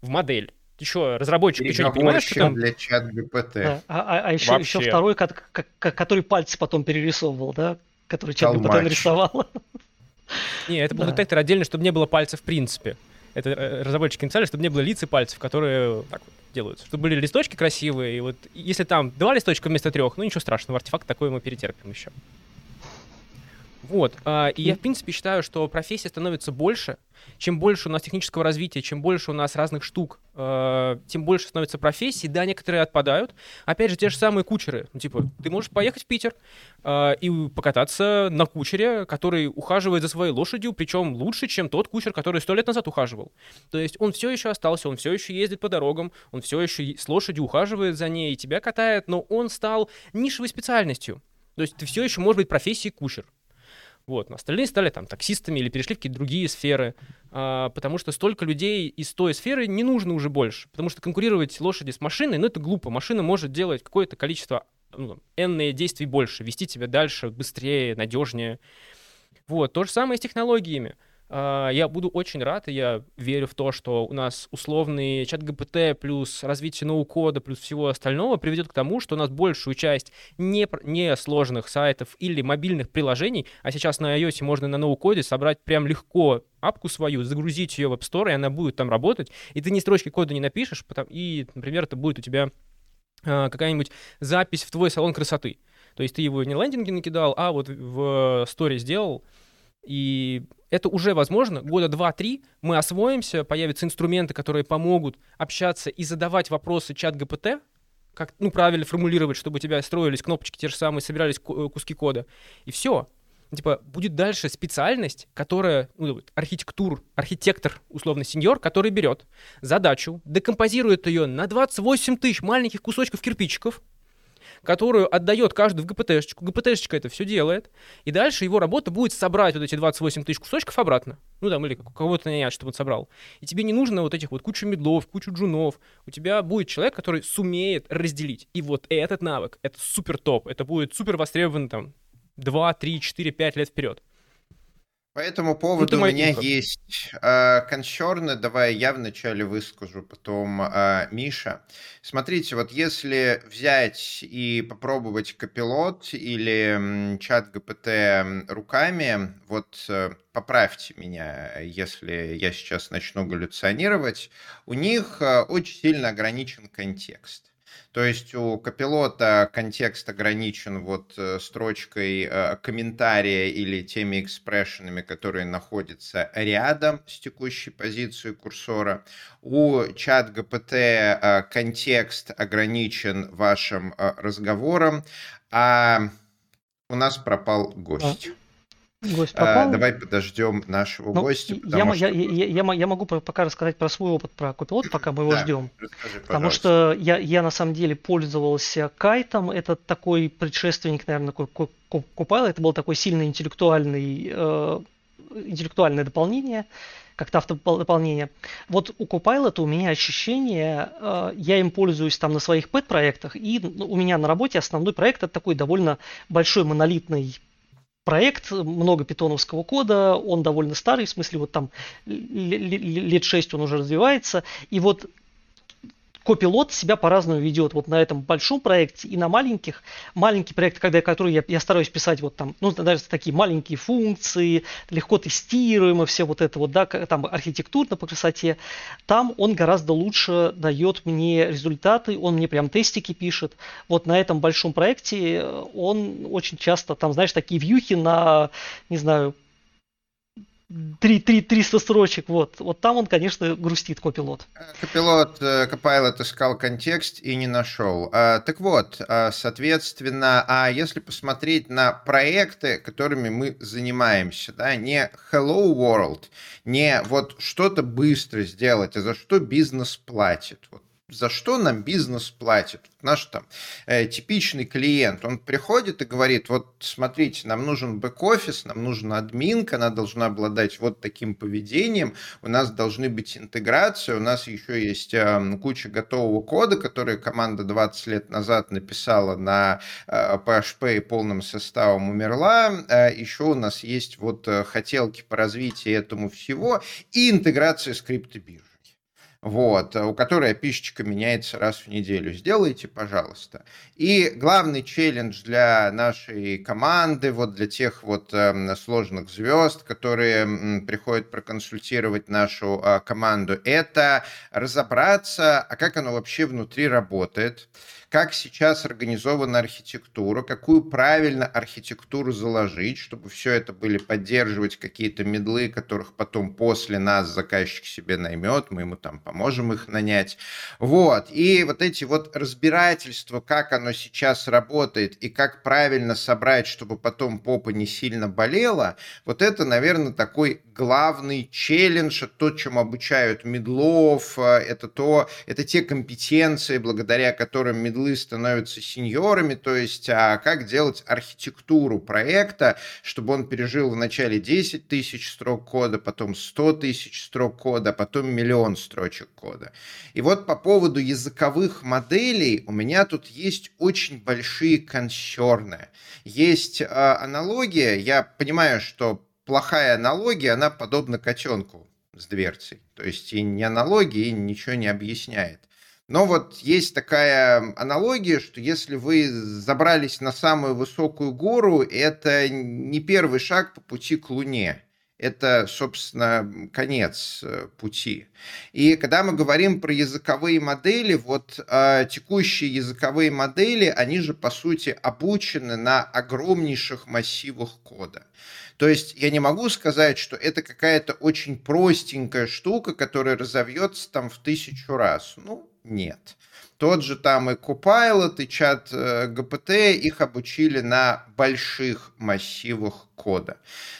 в модель? Ты что, разработчик, ты что, не понимаешь, что там... для чат GPT. Да. А, а, а еще, еще второй, как, как, который пальцы потом перерисовывал, да? Который чат GPT нарисовал. Не, это был да. детектор отдельно, чтобы не было пальцев в принципе. это э, разработчики написали, чтобы не было лиц и пальцев, которые так вот делаются. Чтобы были листочки красивые, и вот если там два листочка вместо трех, ну ничего страшного, артефакт такой мы перетерпим еще. Вот. А, и я, в принципе, считаю, что профессия становится больше. Чем больше у нас технического развития, чем больше у нас разных штук, э, тем больше становится профессий. Да, некоторые отпадают. Опять же, те же самые кучеры. Ну, типа, ты можешь поехать в Питер э, и покататься на кучере, который ухаживает за своей лошадью, причем лучше, чем тот кучер, который сто лет назад ухаживал. То есть он все еще остался, он все еще ездит по дорогам, он все еще с лошадью ухаживает за ней и тебя катает, но он стал нишевой специальностью. То есть ты все еще можешь быть профессией кучер. Вот, но остальные стали там таксистами или перешли в какие-то другие сферы, а, потому что столько людей из той сферы не нужно уже больше, потому что конкурировать лошади с машиной, ну это глупо, машина может делать какое-то количество, ну, энные действий больше, вести тебя дальше, быстрее, надежнее. Вот, то же самое с технологиями. А, я буду очень рад, и я верю в то, что у нас условный чат ГПТ плюс развитие ноу-кода плюс всего остального приведет к тому, что у нас большую часть не, не сложных сайтов или мобильных приложений, а сейчас на iOS можно на ноу-коде собрать прям легко апку свою, загрузить ее в App Store, и она будет там работать, и ты ни строчки кода не напишешь, потому, и, например, это будет у тебя э, какая-нибудь запись в твой салон красоты. То есть ты его не лендинги накидал, а вот в сторе сделал, и это уже возможно. Года два-три мы освоимся, появятся инструменты, которые помогут общаться и задавать вопросы чат ГПТ, как ну, правильно формулировать, чтобы у тебя строились кнопочки те же самые, собирались э, куски кода. И все. Типа, будет дальше специальность, которая, ну, архитектур, архитектор, условно, сеньор, который берет задачу, декомпозирует ее на 28 тысяч маленьких кусочков кирпичиков, которую отдает каждый в ГПТшечку. ГПТшечка это все делает. И дальше его работа будет собрать вот эти 28 тысяч кусочков обратно. Ну там, или кого-то нанять, чтобы он собрал. И тебе не нужно вот этих вот кучу медлов, кучу джунов. У тебя будет человек, который сумеет разделить. И вот этот навык, это супер топ. Это будет супер востребован там 2, 3, 4, 5 лет вперед. По этому поводу ну, у меня есть э, консерны. Давай я вначале выскажу, потом э, Миша. Смотрите, вот если взять и попробовать копилот или чат ГПТ руками, вот э, поправьте меня, если я сейчас начну галлюционировать, у них э, очень сильно ограничен контекст. То есть у копилота контекст ограничен вот э, строчкой э, комментария или теми экспрессионами, которые находятся рядом с текущей позицией курсора. У чат ГПТ э, контекст ограничен вашим разговором, а у нас пропал гость. Гость а, попал. А, давай подождем нашего ну, гостя. Я, что... я, я, я, я могу пока рассказать про свой опыт про Copilot, пока мы его да, ждем. Расскажи, Потому что я, я на самом деле пользовался кайтом. Это такой предшественник, наверное, Copilot. Это был такой сильно интеллектуальный, э, интеллектуальное дополнение как-то автодополнение. Вот у Copilot у меня ощущение, э, я им пользуюсь там на своих пэт-проектах, и у меня на работе основной проект это такой довольно большой монолитный проект, много питоновского кода, он довольно старый, в смысле вот там лет 6 он уже развивается, и вот копилот себя по-разному ведет вот на этом большом проекте и на маленьких. Маленький проект, когда, который я, я стараюсь писать вот там, ну, даже такие маленькие функции, легко тестируемо, все вот это вот, да, там архитектурно по красоте, там он гораздо лучше дает мне результаты, он мне прям тестики пишет. Вот на этом большом проекте он очень часто, там, знаешь, такие вьюхи на, не знаю, 3, 3, 300 строчек, вот. Вот там он, конечно, грустит копилот. Копилот, э, Copilot искал контекст и не нашел. А, так вот, а, соответственно, а если посмотреть на проекты, которыми мы занимаемся, да, не Hello World, не вот что-то быстро сделать, а за что бизнес платит. Вот за что нам бизнес платит. Наш там э, типичный клиент, он приходит и говорит, вот смотрите, нам нужен бэк-офис, нам нужна админка, она должна обладать вот таким поведением, у нас должны быть интеграции, у нас еще есть э, куча готового кода, который команда 20 лет назад написала на э, PHP и полным составом умерла, э, еще у нас есть вот э, хотелки по развитию этому всего и интеграция скрипта биржи. Вот, у которой опишечка меняется раз в неделю. Сделайте, пожалуйста. И главный челлендж для нашей команды, вот для тех вот э, сложных звезд, которые э, приходят проконсультировать нашу э, команду, это разобраться, а как оно вообще внутри работает, как сейчас организована архитектура, какую правильно архитектуру заложить, чтобы все это были поддерживать какие-то медлы, которых потом после нас заказчик себе наймет, мы ему там поможем их нанять. Вот. И вот эти вот разбирательства, как оно сейчас работает и как правильно собрать, чтобы потом попа не сильно болела, вот это, наверное, такой главный челлендж, то, чем обучают медлов, это то, это те компетенции, благодаря которым медлы медлы становятся сеньорами, то есть а как делать архитектуру проекта, чтобы он пережил вначале 10 тысяч строк кода, потом 100 тысяч строк кода, потом миллион строчек кода. И вот по поводу языковых моделей у меня тут есть очень большие консерны. Есть э, аналогия, я понимаю, что плохая аналогия, она подобна котенку с дверцей. То есть и не аналогия, и ничего не объясняет. Но вот есть такая аналогия, что если вы забрались на самую высокую гору, это не первый шаг по пути к Луне. Это, собственно, конец э, пути. И когда мы говорим про языковые модели, вот э, текущие языковые модели, они же, по сути, обучены на огромнейших массивах кода. То есть я не могу сказать, что это какая-то очень простенькая штука, которая разовьется там в тысячу раз. Ну, нет. Тот же там и Copilot, и чат э, ГПТ, их обучили на больших массивах кода.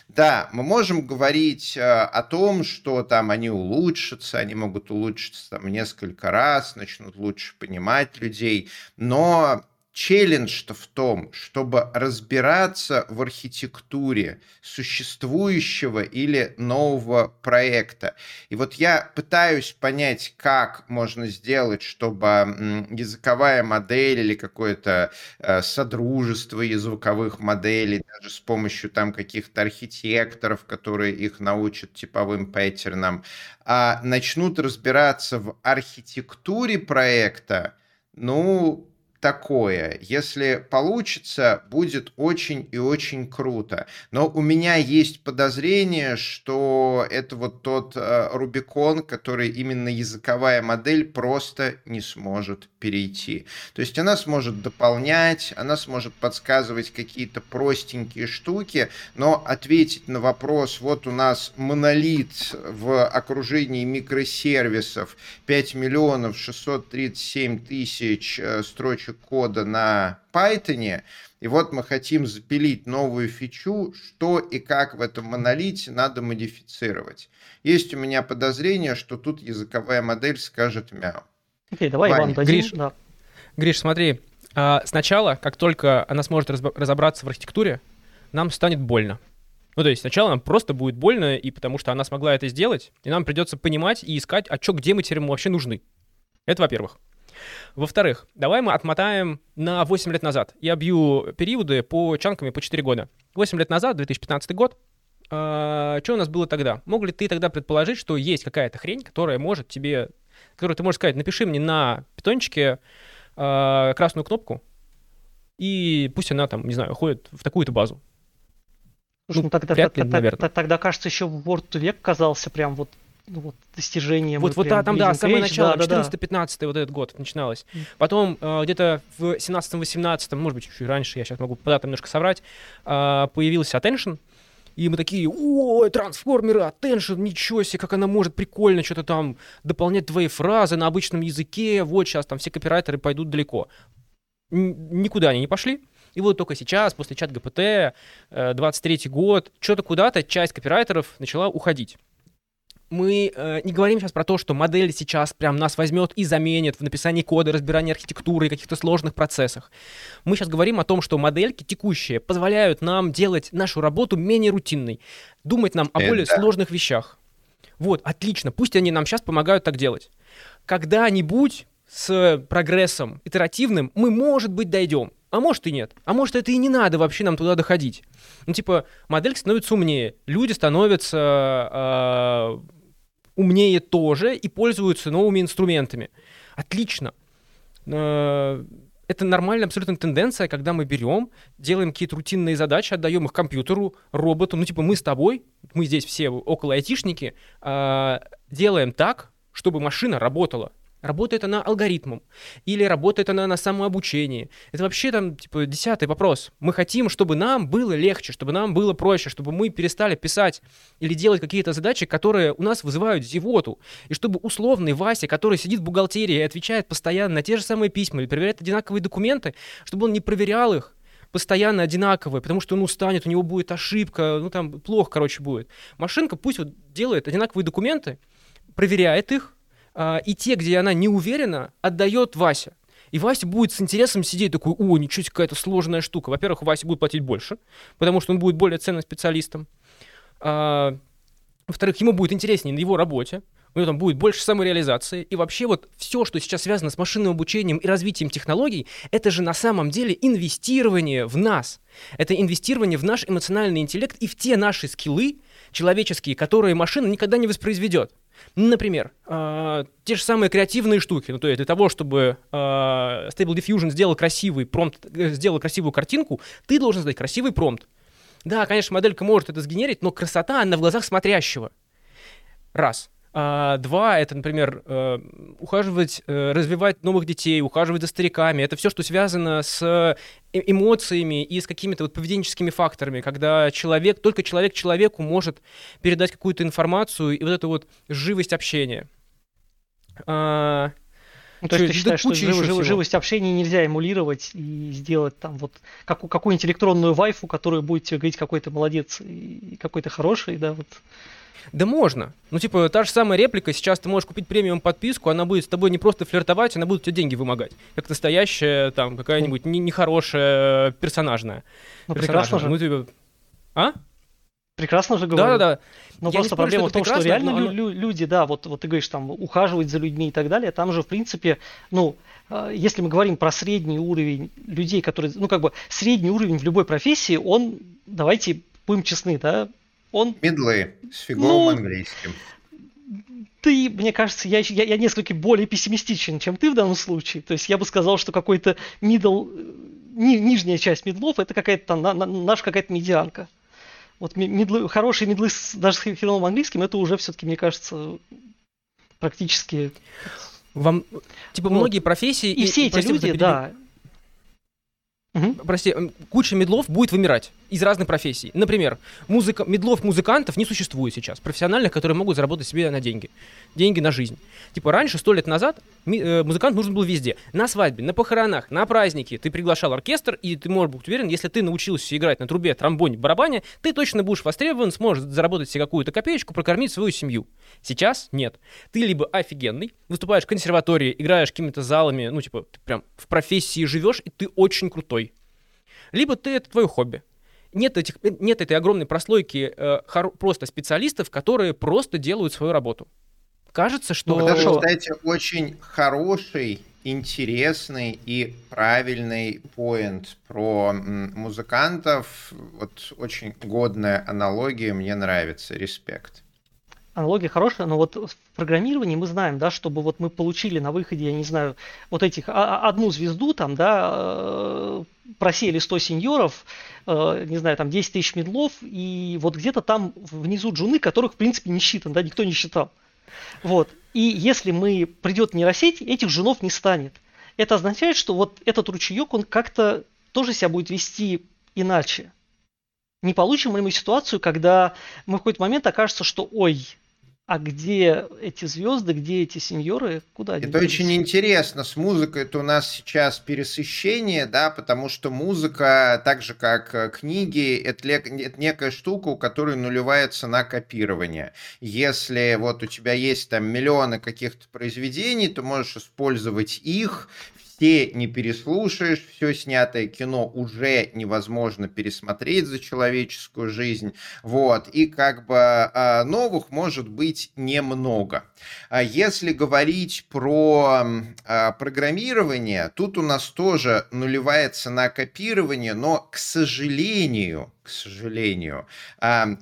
Да, мы можем говорить э, о том, что там они улучшатся, они могут улучшиться там несколько раз, начнут лучше понимать людей, но челлендж-то в том, чтобы разбираться в архитектуре существующего или нового проекта. И вот я пытаюсь понять, как можно сделать, чтобы языковая модель или какое-то э, содружество языковых моделей, даже с помощью там каких-то архитекторов, которые их научат типовым паттернам, а начнут разбираться в архитектуре проекта, ну, такое. Если получится, будет очень и очень круто. Но у меня есть подозрение, что это вот тот э, Рубикон, который именно языковая модель просто не сможет перейти. То есть она сможет дополнять, она сможет подсказывать какие-то простенькие штуки, но ответить на вопрос, вот у нас монолит в окружении микросервисов 5 миллионов 637 тысяч э, строчек кусочек кода на Python, и вот мы хотим запилить новую фичу, что и как в этом монолите надо модифицировать. Есть у меня подозрение, что тут языковая модель скажет мяу. Окей, давай, Ваня, Иван, дадим. Гриш, да. Гриш, смотри, а, сначала, как только она сможет разобраться в архитектуре, нам станет больно. Ну, то есть сначала нам просто будет больно, и потому что она смогла это сделать, и нам придется понимать и искать, а что, где мы теперь вообще нужны. Это во-первых. Во-вторых, давай мы отмотаем на 8 лет назад. Я бью периоды по чанками по 4 года. 8 лет назад, 2015 год, Uh, что у нас было тогда? Мог ли ты тогда предположить, что есть какая-то хрень, которая может тебе, которую ты можешь сказать, напиши мне на питончике uh, красную кнопку, и пусть она там, не знаю, уходит в такую-то базу. Слушай, ну, ну тогда, вряд ли, наверное. тогда, кажется, еще Word век казался прям вот ну, вот, достижением. Вот, вот там, да, самое начало, да, 14-15 да. вот этот год начиналось. Потом э, где-то в 17-18, может быть, чуть раньше, я сейчас могу по датам немножко соврать, э, появился Attention, и мы такие, ой, трансформеры, attention, ничего себе, как она может прикольно что-то там дополнять твои фразы на обычном языке, вот сейчас там все копирайтеры пойдут далеко. Н- никуда они не пошли. И вот только сейчас, после чат ГПТ, 23 э, год, что-то куда-то часть копирайтеров начала уходить мы э, не говорим сейчас про то, что модель сейчас прям нас возьмет и заменит в написании кода, разбирании архитектуры и каких-то сложных процессах. Мы сейчас говорим о том, что модельки текущие позволяют нам делать нашу работу менее рутинной, думать нам о более Это... сложных вещах. Вот, отлично, пусть они нам сейчас помогают так делать. Когда-нибудь с прогрессом итеративным мы, может быть, дойдем. А может и нет. А может это и не надо вообще нам туда доходить. Ну, типа, модельки становятся умнее, люди становятся э, умнее тоже и пользуются новыми инструментами. Отлично. Э, это нормальная абсолютно тенденция, когда мы берем, делаем какие-то рутинные задачи, отдаем их компьютеру, роботу, ну типа мы с тобой, мы здесь все около айтишники, э, делаем так, чтобы машина работала. Работает она алгоритмом или работает она на самообучении. Это вообще там, типа, десятый вопрос. Мы хотим, чтобы нам было легче, чтобы нам было проще, чтобы мы перестали писать или делать какие-то задачи, которые у нас вызывают зевоту. И чтобы условный Вася, который сидит в бухгалтерии и отвечает постоянно на те же самые письма или проверяет одинаковые документы, чтобы он не проверял их, постоянно одинаковые, потому что он устанет, у него будет ошибка, ну там плохо, короче, будет. Машинка пусть вот делает одинаковые документы, проверяет их, а, и те, где она не уверена, отдает Вася. И Вася будет с интересом сидеть такой, о, ничего себе, какая-то сложная штука. Во-первых, Вася будет платить больше, потому что он будет более ценным специалистом. А, во-вторых, ему будет интереснее на его работе, у него там будет больше самореализации. И вообще вот все, что сейчас связано с машинным обучением и развитием технологий, это же на самом деле инвестирование в нас. Это инвестирование в наш эмоциональный интеллект и в те наши скиллы человеческие, которые машина никогда не воспроизведет. Например, э, те же самые креативные штуки. Ну, то есть для того, чтобы э, Stable Diffusion сделал красивый промпт, э, сделал красивую картинку, ты должен задать красивый промпт. Да, конечно, моделька может это сгенерить, но красота, она в глазах смотрящего. Раз. А, два, это, например, э, ухаживать, э, развивать новых детей, ухаживать за стариками. Это все, что связано с э, эмоциями и с какими-то вот поведенческими факторами, когда человек, только человек человеку может передать какую-то информацию и вот эту вот живость общения. А, ну, то есть ты считаешь, что жив, жив, живость общения нельзя эмулировать и сделать там вот как, какую-нибудь электронную вайфу, которая будет тебе говорить, какой ты молодец и какой ты хороший, да, вот. Да можно. Ну, типа, та же самая реплика, сейчас ты можешь купить премиум подписку, она будет с тобой не просто флиртовать, она будет тебе деньги вымогать. Как настоящая, там, какая-нибудь нехорошая персонажная. Ну, прекрасно же. Ну, типа... А? Прекрасно же говорю. Да-да-да. Но Я просто спорю, проблема в том, что реально но... лю- люди, да, вот, вот ты говоришь, там, ухаживать за людьми и так далее, там же, в принципе, ну, э, если мы говорим про средний уровень людей, которые, ну, как бы, средний уровень в любой профессии, он, давайте будем честны, да, он... Медлы с фиговым ну, английским. Ты, мне кажется, я, я, я несколько более пессимистичен, чем ты в данном случае. То есть я бы сказал, что какой-то middle, ни, нижняя часть медлов это какая-то на, на, наша какая-то медианка. Вот медлы, хорошие медлы с, даже с фиговым английским, это уже все-таки, мне кажется, практически... Вам, типа, вот. многие профессии... И, и все эти люди, да, Угу. Прости, куча медлов будет вымирать из разных профессий. Например, музыка, медлов-музыкантов не существует сейчас, профессиональных, которые могут заработать себе на деньги. Деньги на жизнь. Типа раньше, сто лет назад, э, музыкант нужен был везде. На свадьбе, на похоронах, на празднике. Ты приглашал оркестр, и ты можешь быть уверен, если ты научился играть на трубе, тромбоне, барабане, ты точно будешь востребован, сможешь заработать себе какую-то копеечку, прокормить свою семью. Сейчас нет. Ты либо офигенный, выступаешь в консерватории, играешь какими-то залами, ну, типа, ты прям в профессии живешь, и ты очень крутой. Либо ты это твое хобби. Нет, этих, нет этой огромной прослойки э, хор- просто специалистов, которые просто делают свою работу. Кажется, что... Ну, это, кстати, очень хороший, интересный и правильный поинт про музыкантов. Вот очень годная аналогия, мне нравится, респект аналогия хорошая, но вот в программировании мы знаем, да, чтобы вот мы получили на выходе, я не знаю, вот этих а, а, одну звезду, там, да, э, просели 100 сеньоров, э, не знаю, там 10 тысяч медлов, и вот где-то там внизу джуны, которых, в принципе, не считан, да, никто не считал. Вот. И если мы придет нейросеть, этих женов не станет. Это означает, что вот этот ручеек, он как-то тоже себя будет вести иначе. Не получим ли мы ситуацию, когда мы в какой-то момент окажется, что ой, а где эти звезды, где эти сеньоры, куда они Это очень интересно. С музыкой это у нас сейчас пересыщение, да, потому что музыка, так же как э, книги, это, это некая штука, у которой нулевая цена копирования. Если вот у тебя есть там миллионы каких-то произведений, ты можешь использовать их, все не переслушаешь, все снятое кино уже невозможно пересмотреть за человеческую жизнь, вот, и как бы а, новых может быть немного. А если говорить про а, программирование, тут у нас тоже нулевая цена копирования, но, к сожалению, к сожалению.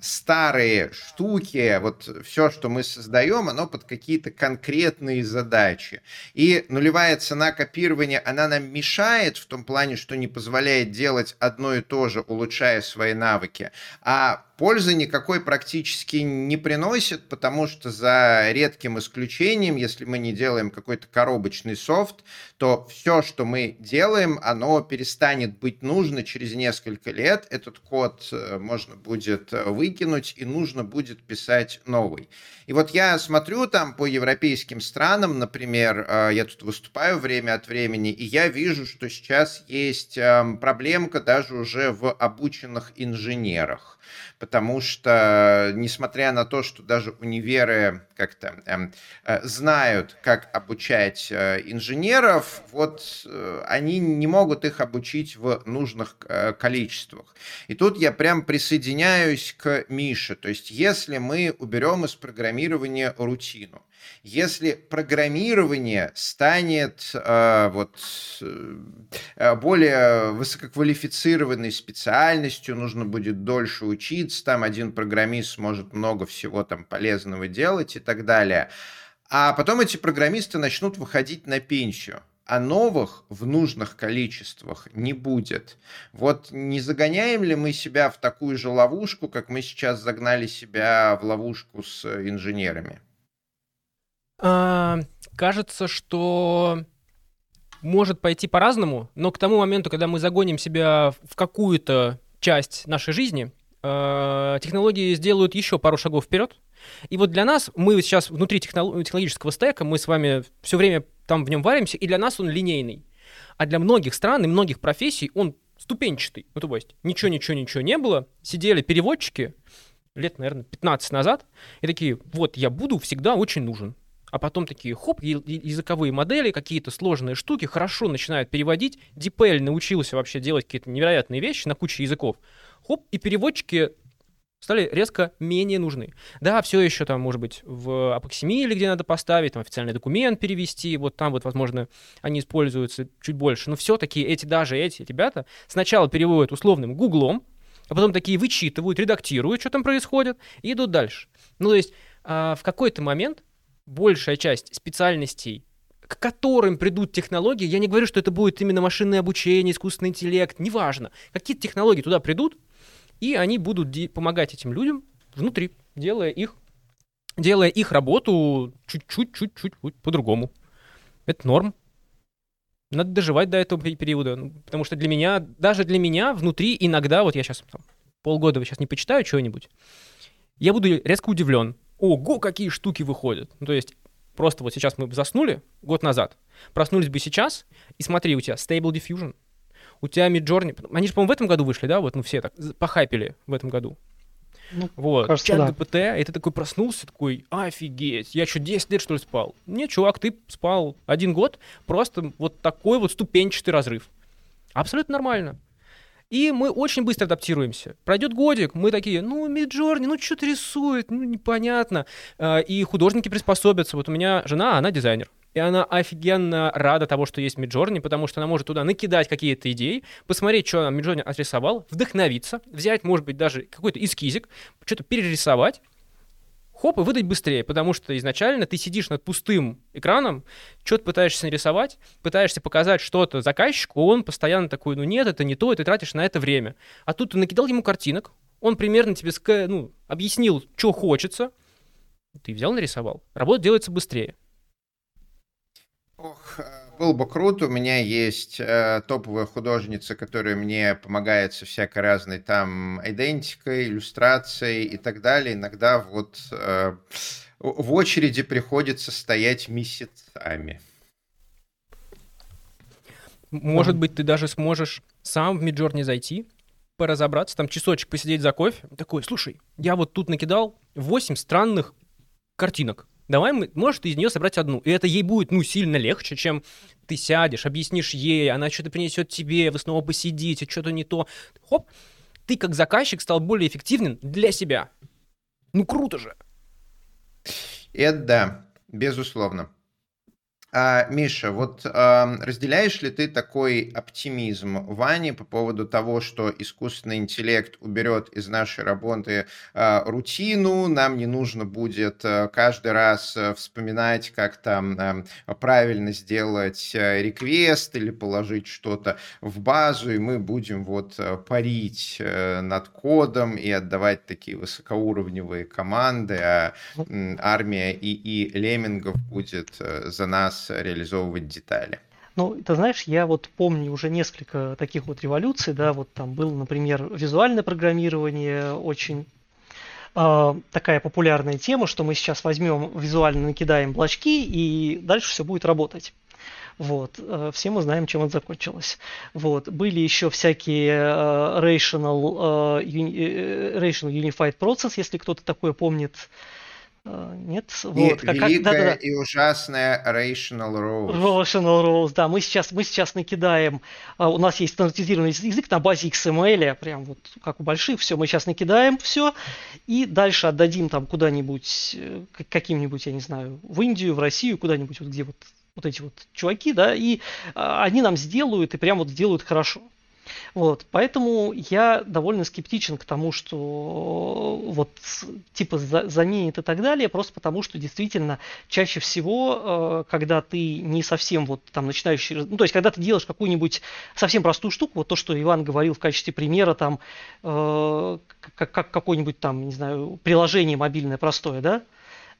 Старые штуки, вот все, что мы создаем, оно под какие-то конкретные задачи. И нулевая цена копирования, она нам мешает в том плане, что не позволяет делать одно и то же, улучшая свои навыки. А пользы никакой практически не приносит, потому что за редким исключением, если мы не делаем какой-то коробочный софт, то все, что мы делаем, оно перестанет быть нужно через несколько лет. Этот код э, можно будет э, выкинуть, и нужно будет писать новый. И вот я смотрю там по европейским странам, например, э, я тут выступаю время от времени, и я вижу, что сейчас есть эм, проблемка даже уже в обученных инженерах потому что, несмотря на то, что даже универы как-то э, э, знают, как обучать э, инженеров, вот э, они не могут их обучить в нужных э, количествах. И тут я прям присоединяюсь к Мише. То есть, если мы уберем из программирования рутину, если программирование станет э, вот, э, более высококвалифицированной специальностью, нужно будет дольше учиться, там один программист сможет много всего там полезного делать и так далее. А потом эти программисты начнут выходить на пенсию а новых в нужных количествах не будет. Вот не загоняем ли мы себя в такую же ловушку, как мы сейчас загнали себя в ловушку с инженерами? А, кажется, что может пойти по-разному, но к тому моменту, когда мы загоним себя в какую-то часть нашей жизни, э, технологии сделают еще пару шагов вперед. И вот для нас, мы сейчас внутри технологического стека, мы с вами все время там в нем варимся, и для нас он линейный. А для многих стран и многих профессий он ступенчатый. Ну, то есть ничего, ничего, ничего не было. Сидели переводчики лет, наверное, 15 назад, и такие, вот, я буду всегда очень нужен а потом такие, хоп, языковые модели, какие-то сложные штуки, хорошо начинают переводить. DeepL научился вообще делать какие-то невероятные вещи на куче языков. Хоп, и переводчики стали резко менее нужны. Да, все еще там, может быть, в апоксимиле, где надо поставить, там официальный документ перевести, вот там вот, возможно, они используются чуть больше, но все-таки эти, даже эти ребята сначала переводят условным гуглом, а потом такие вычитывают, редактируют, что там происходит, и идут дальше. Ну, то есть а, в какой-то момент большая часть специальностей, к которым придут технологии, я не говорю, что это будет именно машинное обучение, искусственный интеллект, неважно. Какие-то технологии туда придут, и они будут помогать этим людям внутри, делая их, делая их работу чуть-чуть, чуть-чуть по-другому. Это норм. Надо доживать до этого периода, ну, потому что для меня, даже для меня внутри иногда, вот я сейчас там, полгода сейчас не почитаю чего-нибудь, я буду резко удивлен, ого, какие штуки выходят. Ну, то есть просто вот сейчас мы заснули год назад, проснулись бы сейчас, и смотри, у тебя Stable Diffusion, у тебя Midjourney, они же, по-моему, в этом году вышли, да, вот, ну, все так похайпили в этом году. Ну, вот, кажется, чат да. ГПТ, и ты такой проснулся, такой, офигеть, я что, 10 лет, что ли, спал? Нет, чувак, ты спал один год, просто вот такой вот ступенчатый разрыв. Абсолютно нормально. И мы очень быстро адаптируемся. Пройдет годик, мы такие, ну, Миджорни, ну, что-то рисует, ну, непонятно. А, и художники приспособятся. Вот у меня жена, она дизайнер. И она офигенно рада того, что есть Миджорни, потому что она может туда накидать какие-то идеи, посмотреть, что Миджорни отрисовал, вдохновиться, взять, может быть, даже какой-то эскизик, что-то перерисовать, хоп, и выдать быстрее, потому что изначально ты сидишь над пустым экраном, что-то пытаешься нарисовать, пытаешься показать что-то заказчику, он постоянно такой, ну нет, это не то, и ты тратишь на это время. А тут ты накидал ему картинок, он примерно тебе ну, объяснил, что хочется, ты взял, нарисовал. Работа делается быстрее. Ох, было бы круто. У меня есть э, топовая художница, которая мне помогает со всякой разной там идентикой, иллюстрацией и так далее. Иногда вот э, в очереди приходится стоять месяцами. Может быть, ты даже сможешь сам в Миджорни зайти, поразобраться, там часочек посидеть за кофе. Такой, слушай, я вот тут накидал 8 странных картинок давай мы, может, из нее собрать одну. И это ей будет, ну, сильно легче, чем ты сядешь, объяснишь ей, она что-то принесет тебе, вы снова посидите, что-то не то. Хоп, ты как заказчик стал более эффективен для себя. Ну, круто же. Это да, безусловно. А, Миша, вот а, разделяешь ли ты такой оптимизм Вани по поводу того, что искусственный интеллект уберет из нашей работы а, рутину, нам не нужно будет а, каждый раз а, вспоминать, как там правильно сделать а, реквест или положить что-то в базу, и мы будем вот парить над кодом и отдавать такие высокоуровневые команды, а армия и, и леммингов будет за нас реализовывать детали. Ну, ты знаешь, я вот помню уже несколько таких вот революций, да, вот там было, например, визуальное программирование, очень э, такая популярная тема, что мы сейчас возьмем, визуально накидаем блочки, и дальше все будет работать. Вот. Э, все мы знаем, чем это закончилось. Вот. Были еще всякие uh, rational, uni, rational Unified Process, если кто-то такое помнит. А, нет, вот. И как, великая как, да, да, да. и ужасная Rational Rose. Rational Rose, да. Мы сейчас, мы сейчас накидаем, а, у нас есть стандартизированный язык на базе XML, прям вот как у больших, все, мы сейчас накидаем все, и дальше отдадим там куда-нибудь, э, каким-нибудь, я не знаю, в Индию, в Россию, куда-нибудь, вот где вот вот эти вот чуваки, да, и они нам сделают, и прям вот сделают хорошо. Вот, поэтому я довольно скептичен к тому, что вот типа заменит и так далее, просто потому что действительно чаще всего, э, когда ты не совсем вот там начинающий, ну то есть когда ты делаешь какую-нибудь совсем простую штуку, вот то, что Иван говорил в качестве примера, там э, как, как какое-нибудь там, не знаю, приложение мобильное простое, да,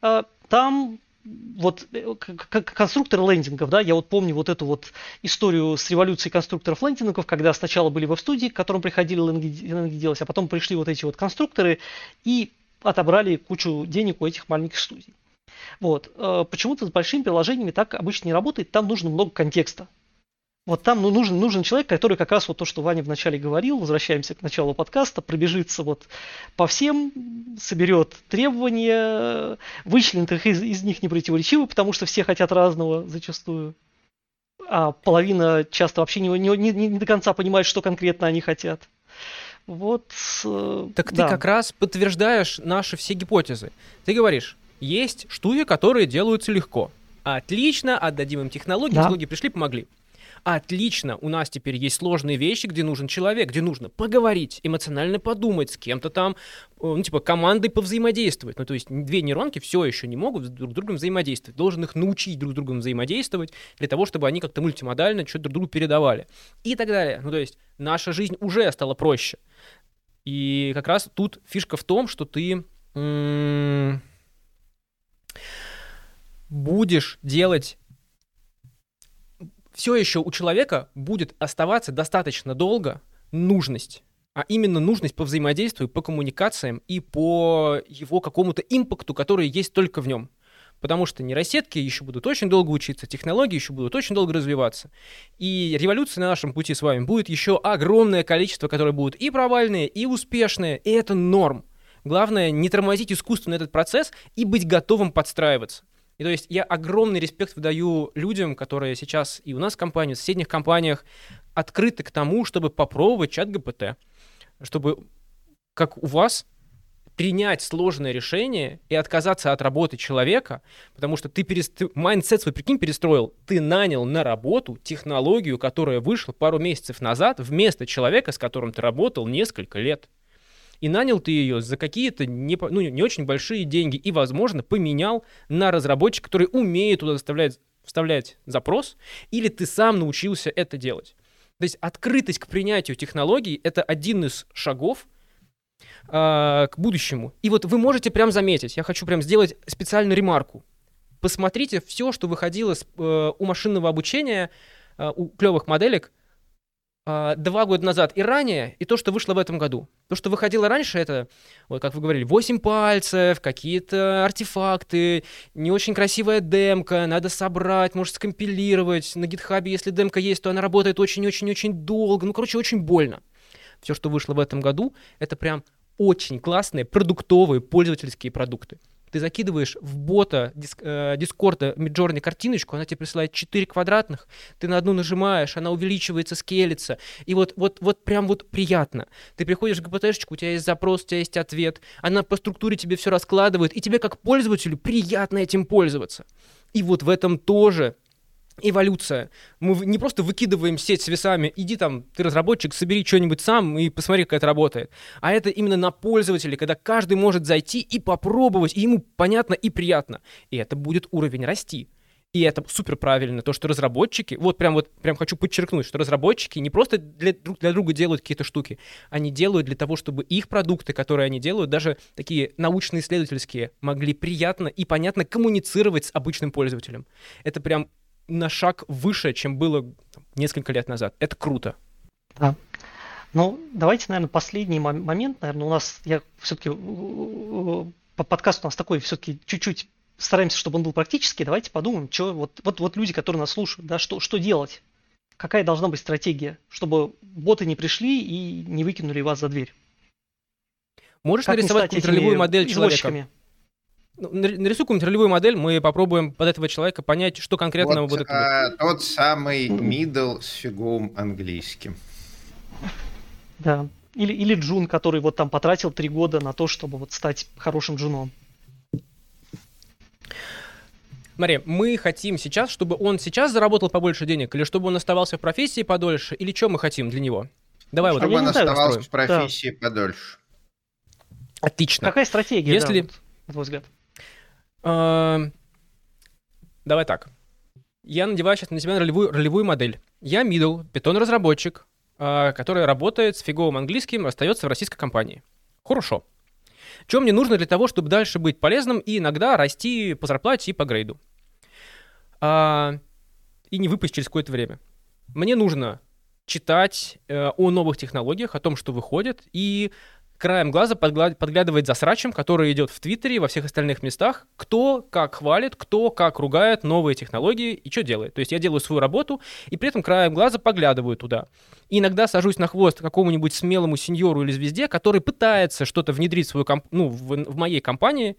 э, там вот э, как конструктор лендингов, да, я вот помню вот эту вот историю с революцией конструкторов лендингов, когда сначала были веб-студии, к которым приходили лендинги делать, а потом пришли вот эти вот конструкторы и отобрали кучу денег у этих маленьких студий. Вот. Э, почему-то с большими приложениями так обычно не работает, там нужно много контекста. Вот там ну, нужен, нужен человек, который как раз вот то, что Ваня вначале говорил, возвращаемся к началу подкаста, пробежится вот по всем, соберет требования, вычленит их из, из них непротиворечивы, потому что все хотят разного зачастую. А половина часто вообще не, не, не, не до конца понимает, что конкретно они хотят. Вот. Э, так да. ты как раз подтверждаешь наши все гипотезы. Ты говоришь, есть штуки, которые делаются легко. Отлично, отдадим им технологии, да. технологии пришли, помогли отлично, у нас теперь есть сложные вещи, где нужен человек, где нужно поговорить, эмоционально подумать с кем-то там, э, ну, типа, командой повзаимодействовать. Ну, то есть две нейронки все еще не могут друг с другом взаимодействовать. Должен их научить друг с другом взаимодействовать для того, чтобы они как-то мультимодально что-то друг другу передавали. И так далее. Ну, то есть наша жизнь уже стала проще. И как раз тут фишка в том, что ты будешь делать все еще у человека будет оставаться достаточно долго нужность, а именно нужность по взаимодействию, по коммуникациям и по его какому-то импакту, который есть только в нем. Потому что нейросетки еще будут очень долго учиться, технологии еще будут очень долго развиваться. И революции на нашем пути с вами будет еще огромное количество, которые будут и провальные, и успешные, и это норм. Главное не тормозить искусственно этот процесс и быть готовым подстраиваться. И то есть я огромный респект выдаю людям, которые сейчас и у нас в компании, в соседних компаниях открыты к тому, чтобы попробовать ChatGPT, чтобы, как у вас, принять сложное решение и отказаться от работы человека, потому что ты, перест... mindset свой, прикинь, перестроил. Ты нанял на работу технологию, которая вышла пару месяцев назад, вместо человека, с которым ты работал несколько лет и нанял ты ее за какие-то не, ну, не очень большие деньги и, возможно, поменял на разработчика, который умеет туда вставлять, вставлять запрос, или ты сам научился это делать. То есть открытость к принятию технологий — это один из шагов э, к будущему. И вот вы можете прям заметить, я хочу прям сделать специальную ремарку. Посмотрите все, что выходило с, э, у машинного обучения, э, у клевых моделек — а, два года назад и ранее, и то, что вышло в этом году. То, что выходило раньше, это, вот как вы говорили, 8 пальцев, какие-то артефакты, не очень красивая демка, надо собрать, может скомпилировать. На гитхабе, если демка есть, то она работает очень-очень-очень долго. Ну, короче, очень больно. Все, что вышло в этом году, это прям очень классные продуктовые пользовательские продукты ты закидываешь в бота диск, э, Дискорда Midjourney картиночку, она тебе присылает 4 квадратных, ты на одну нажимаешь, она увеличивается, скелится, и вот, вот, вот прям вот приятно. Ты приходишь к ГПТшечку, у тебя есть запрос, у тебя есть ответ, она по структуре тебе все раскладывает, и тебе как пользователю приятно этим пользоваться. И вот в этом тоже эволюция. Мы не просто выкидываем сеть с весами, иди там, ты разработчик, собери что-нибудь сам и посмотри, как это работает. А это именно на пользователе, когда каждый может зайти и попробовать, и ему понятно и приятно. И это будет уровень расти. И это супер правильно, то, что разработчики, вот прям вот прям хочу подчеркнуть, что разработчики не просто для, друг для друга делают какие-то штуки, они делают для того, чтобы их продукты, которые они делают, даже такие научно-исследовательские, могли приятно и понятно коммуницировать с обычным пользователем. Это прям на шаг выше, чем было несколько лет назад. Это круто. Да. Ну, давайте, наверное, последний момент, наверное, у нас, я все-таки, по подкасту у нас такой все-таки чуть-чуть стараемся, чтобы он был практический, давайте подумаем, что вот, вот, вот люди, которые нас слушают, да, что, что делать? Какая должна быть стратегия, чтобы боты не пришли и не выкинули вас за дверь? Можешь как нарисовать какую-то ролевую модель человека? Нарисуй какую-нибудь ролевую модель, мы попробуем под этого человека понять, что конкретно вот, будет. А, тот самый middle с фиговым английским. Да. Или, или Джун, который вот там потратил три года на то, чтобы вот стать хорошим джуном. Смотри, мы хотим сейчас, чтобы он сейчас заработал побольше денег, или чтобы он оставался в профессии подольше, или что мы хотим для него? Давай чтобы вот. Чтобы он оставался в профессии да. подольше. Отлично. Какая стратегия, Если... да, на твой взгляд? Uh, давай так. Я надеваю сейчас на себя ролевую, ролевую модель. Я middle, питон-разработчик, uh, который работает с фиговым английским, остается в российской компании. Хорошо. Что мне нужно для того, чтобы дальше быть полезным и иногда расти по зарплате и по грейду? А, и не выпасть через какое-то время. Мне нужно читать э, о новых технологиях, о том, что выходит, и краем глаза подглядывать за срачем, который идет в Твиттере и во всех остальных местах, кто как хвалит, кто как ругает новые технологии и что делает. То есть я делаю свою работу и при этом краем глаза поглядываю туда. И иногда сажусь на хвост какому-нибудь смелому сеньору или звезде, который пытается что-то внедрить в, свою комп... ну, в, в моей компании,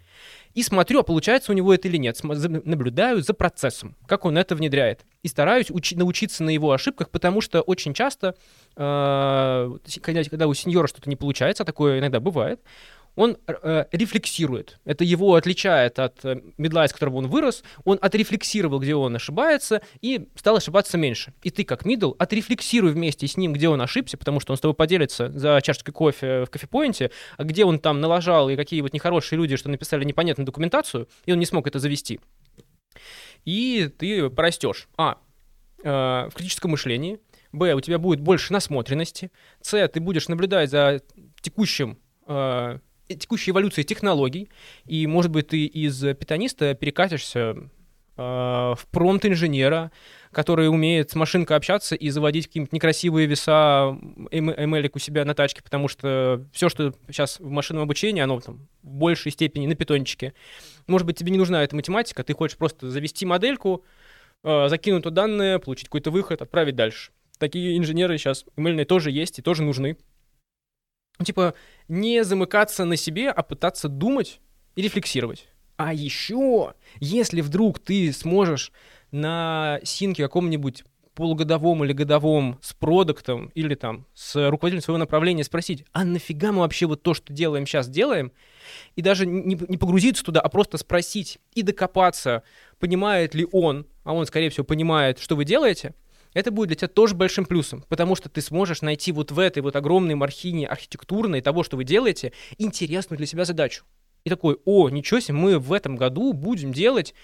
и смотрю, а получается у него это или нет. Наблюдаю за процессом, как он это внедряет. И стараюсь учи- научиться на его ошибках, потому что очень часто, когда, когда у сеньора что-то не получается, а такое иногда бывает, он э, рефлексирует. Это его отличает от э, медла, из которого он вырос. Он отрефлексировал, где он ошибается, и стал ошибаться меньше. И ты, как мидл, отрефлексируй вместе с ним, где он ошибся, потому что он с тобой поделится за чашечкой кофе в кофепоинте, а где он там налажал, и какие вот нехорошие люди, что написали непонятную документацию, и он не смог это завести. И ты порастешь. А. Э, в критическом мышлении. Б. У тебя будет больше насмотренности. С. Ты будешь наблюдать за текущим э, текущей эволюции технологий, и, может быть, ты из питаниста перекатишься э, в промпт-инженера, который умеет с машинкой общаться и заводить какие-нибудь некрасивые веса ML у себя на тачке, потому что все, что сейчас в машинном обучении, оно там в большей степени на питончике. Может быть, тебе не нужна эта математика, ты хочешь просто завести модельку, э, закинуть туда данные, получить какой-то выход, отправить дальше. Такие инженеры сейчас ML тоже есть и тоже нужны. Ну, типа, не замыкаться на себе, а пытаться думать и рефлексировать. А еще, если вдруг ты сможешь на синке каком-нибудь полугодовом или годовом с продуктом или там с руководителем своего направления спросить, а нафига мы вообще вот то, что делаем сейчас, делаем? И даже не, не погрузиться туда, а просто спросить и докопаться, понимает ли он, а он, скорее всего, понимает, что вы делаете – это будет для тебя тоже большим плюсом, потому что ты сможешь найти вот в этой вот огромной махине архитектурной того, что вы делаете, интересную для себя задачу. И такой, о, ничего себе, мы в этом году будем делать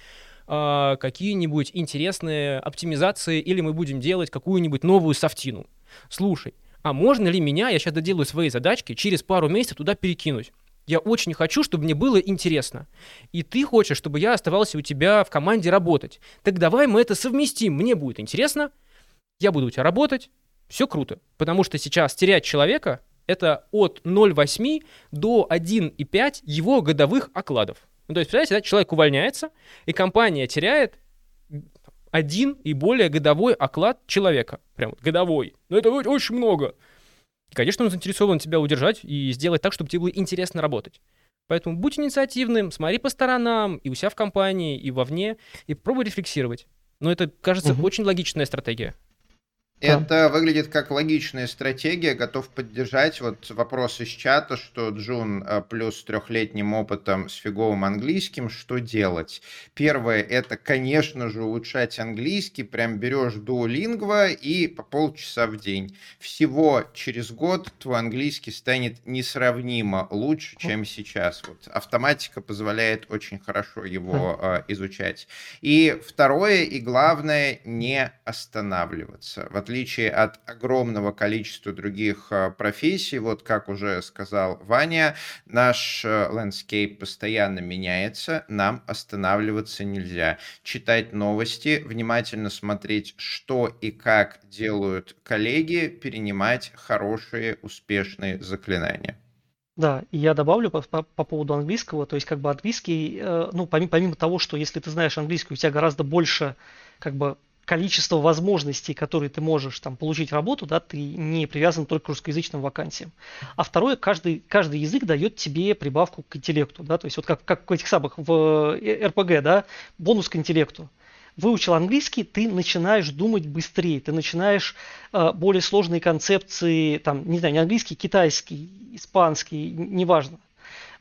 э, какие-нибудь интересные оптимизации или мы будем делать какую-нибудь новую софтину. Слушай, а можно ли меня, я сейчас доделаю свои задачки, через пару месяцев туда перекинуть? Я очень хочу, чтобы мне было интересно. И ты хочешь, чтобы я оставался у тебя в команде работать. Так давай мы это совместим. Мне будет интересно, я буду у тебя работать, все круто. Потому что сейчас терять человека — это от 0,8 до 1,5 его годовых окладов. Ну, то есть, представляете, да, человек увольняется, и компания теряет один и более годовой оклад человека. Прям вот годовой. Но это очень много. И, конечно, он заинтересован тебя удержать и сделать так, чтобы тебе было интересно работать. Поэтому будь инициативным, смотри по сторонам, и у себя в компании, и вовне, и пробуй рефлексировать. Но это, кажется, угу. очень логичная стратегия. Это выглядит как логичная стратегия. Готов поддержать вот вопрос из чата, что Джун э, плюс трехлетним опытом с фиговым английским, что делать? Первое, это, конечно же, улучшать английский. Прям берешь Duolingo и по полчаса в день. Всего через год твой английский станет несравнимо лучше, чем сейчас. Вот автоматика позволяет очень хорошо его э, изучать. И второе и главное, не останавливаться. В отличие от огромного количества других э, профессий, вот как уже сказал Ваня, наш landscape э, постоянно меняется, нам останавливаться нельзя. Читать новости, внимательно смотреть, что и как делают коллеги, перенимать хорошие, успешные заклинания. Да, и я добавлю по, по, по поводу английского, то есть как бы английский, э, ну помимо, помимо того, что если ты знаешь английский, у тебя гораздо больше как бы количество возможностей, которые ты можешь там получить работу, да, ты не привязан только к русскоязычным вакансиям. А второе, каждый, каждый язык дает тебе прибавку к интеллекту, да, то есть вот как, как в этих самых в э, РПГ, да, бонус к интеллекту. Выучил английский, ты начинаешь думать быстрее, ты начинаешь э, более сложные концепции, там, не знаю, не английский, китайский, испанский, неважно.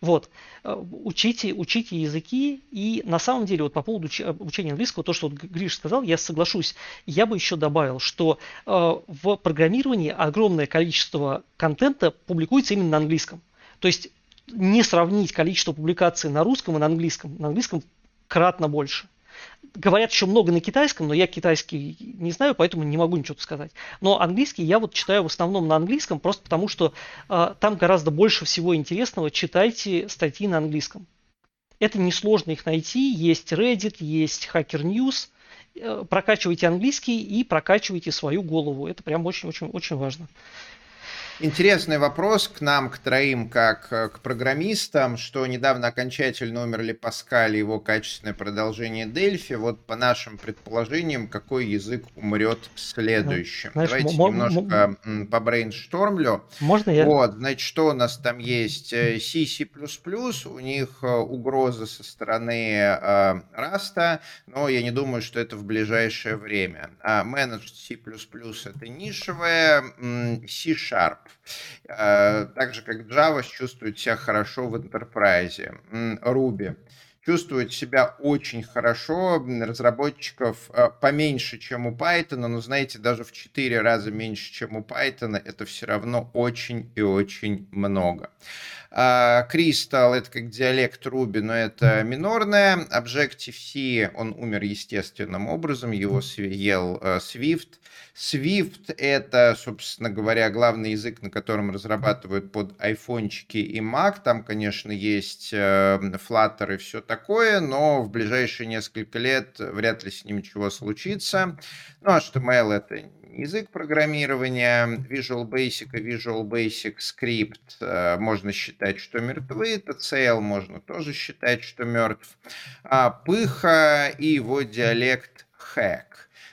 Вот. Э, учите, учите языки. И на самом деле, вот по поводу обучения английского, то, что вот Гриш сказал, я соглашусь. Я бы еще добавил, что э, в программировании огромное количество контента публикуется именно на английском. То есть не сравнить количество публикаций на русском и на английском. На английском кратно больше говорят еще много на китайском, но я китайский не знаю, поэтому не могу ничего сказать. Но английский я вот читаю в основном на английском, просто потому что э, там гораздо больше всего интересного. Читайте статьи на английском. Это несложно их найти. Есть Reddit, есть Hacker News. Э, прокачивайте английский и прокачивайте свою голову. Это прям очень-очень-очень важно. Интересный вопрос к нам, к троим, как э, к программистам, что недавно окончательно умерли Паскаль и его качественное продолжение Delphi. Вот по нашим предположениям, какой язык умрет следующим? Знаешь, Давайте немножко побрейнштормлю. Можно я? Вот, значит, что у нас там есть? C, C++, у них э, угроза со стороны э, Rust а, но я не думаю, что это в ближайшее время. А Managed C++ это нишевая, C-Sharp Э, так же, как Java чувствует себя хорошо в Enterprise. Ruby чувствует себя очень хорошо, разработчиков э, поменьше, чем у Python, но, знаете, даже в 4 раза меньше, чем у Python, это все равно очень и очень много. А, Crystal — это как диалект Ruby, но это минорное. Objective-C, он умер естественным образом, его съел э, Swift. Swift — это, собственно говоря, главный язык, на котором разрабатывают под айфончики и Mac. Там, конечно, есть э, Flutter и все такое, но в ближайшие несколько лет вряд ли с ним ничего случится. Ну, HTML — это язык программирования, Visual Basic и Visual Basic Script э, можно считать, что мертвы, TCL можно тоже считать, что мертв. А Пыха и его диалект Hack.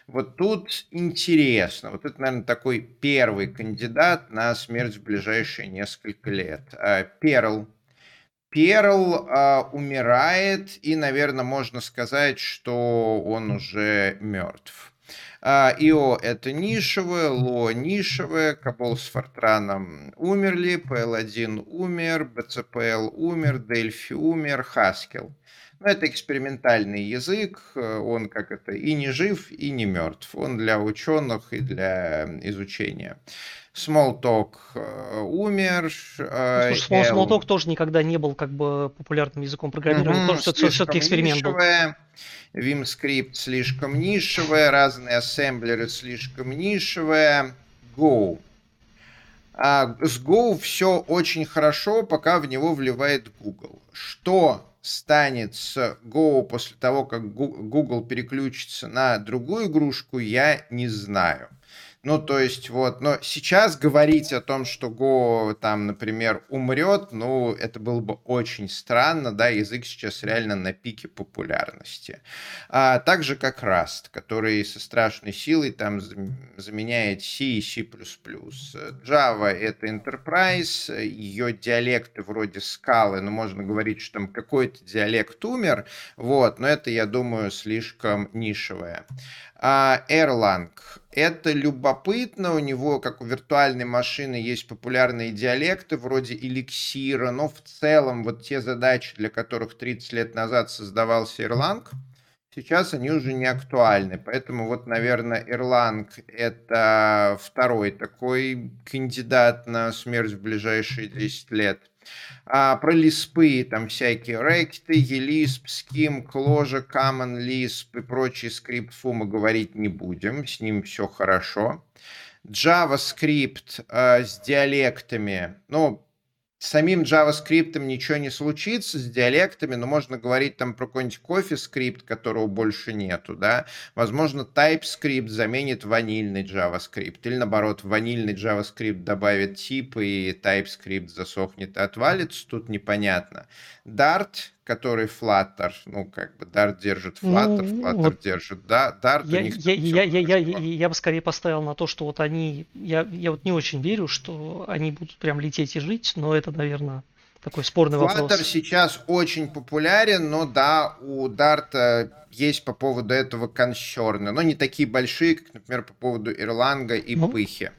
Вот тут интересно. Вот это, наверное, такой первый кандидат на смерть в ближайшие несколько лет. А, Перл. Перл а, умирает, и, наверное, можно сказать, что он уже мертв. А, ИО это нишевое, ЛО нишевое, Кабол с Фортраном умерли, PL1 умер, BCPL умер, Дельфи умер, Хаскел. Но ну, это экспериментальный язык, э, он как это и не жив, и не мертв. Он для ученых и для изучения. Smalltalk э, умер. Э, Слушай, L... Smalltalk тоже никогда не был как бы популярным языком программирования, угу, тоже все-таки эксперимент нишевая. был. Vim слишком нишевая, разные ассемблеры слишком нишевая. Go. А с Go все очень хорошо, пока в него вливает Google. Что станет с Go после того, как Google переключится на другую игрушку, я не знаю. Ну, то есть, вот, но сейчас говорить о том, что Go там, например, умрет, ну, это было бы очень странно, да, язык сейчас реально на пике популярности. А, так же, как Rust, который со страшной силой там заменяет C и C++. Java — это Enterprise, ее диалекты вроде скалы, но можно говорить, что там какой-то диалект умер, вот, но это, я думаю, слишком нишевое. А, Erlang. Это любопытно, у него, как у виртуальной машины, есть популярные диалекты вроде эликсира, но в целом вот те задачи, для которых 30 лет назад создавался Erlang, сейчас они уже не актуальны. Поэтому вот, наверное, Erlang — это второй такой кандидат на смерть в ближайшие 10 лет. А про лиспы, там всякие ректы, elisp, skim, clojure, common lisp и прочие скриптфу мы говорить не будем, с ним все хорошо. JavaScript э, с диалектами, ну, с самим JavaScript ничего не случится, с диалектами, но можно говорить там про какой-нибудь CoffeeScript, которого больше нету, да. Возможно, TypeScript заменит ванильный JavaScript, или наоборот, ванильный JavaScript добавит тип, и TypeScript засохнет и отвалится, тут непонятно. Dart, который Flutter, ну, как бы Dart держит Flutter, ну, Flutter вот держит, да, Dart я, них я, я, я, я, я, я бы скорее поставил на то, что вот они, я, я вот не очень верю, что они будут прям лететь и жить, но это, наверное, такой спорный Flutter вопрос. Flutter сейчас очень популярен, но да, у Dart есть по поводу этого консерны, но не такие большие, как, например, по поводу Ирланга и ну, Пыхи.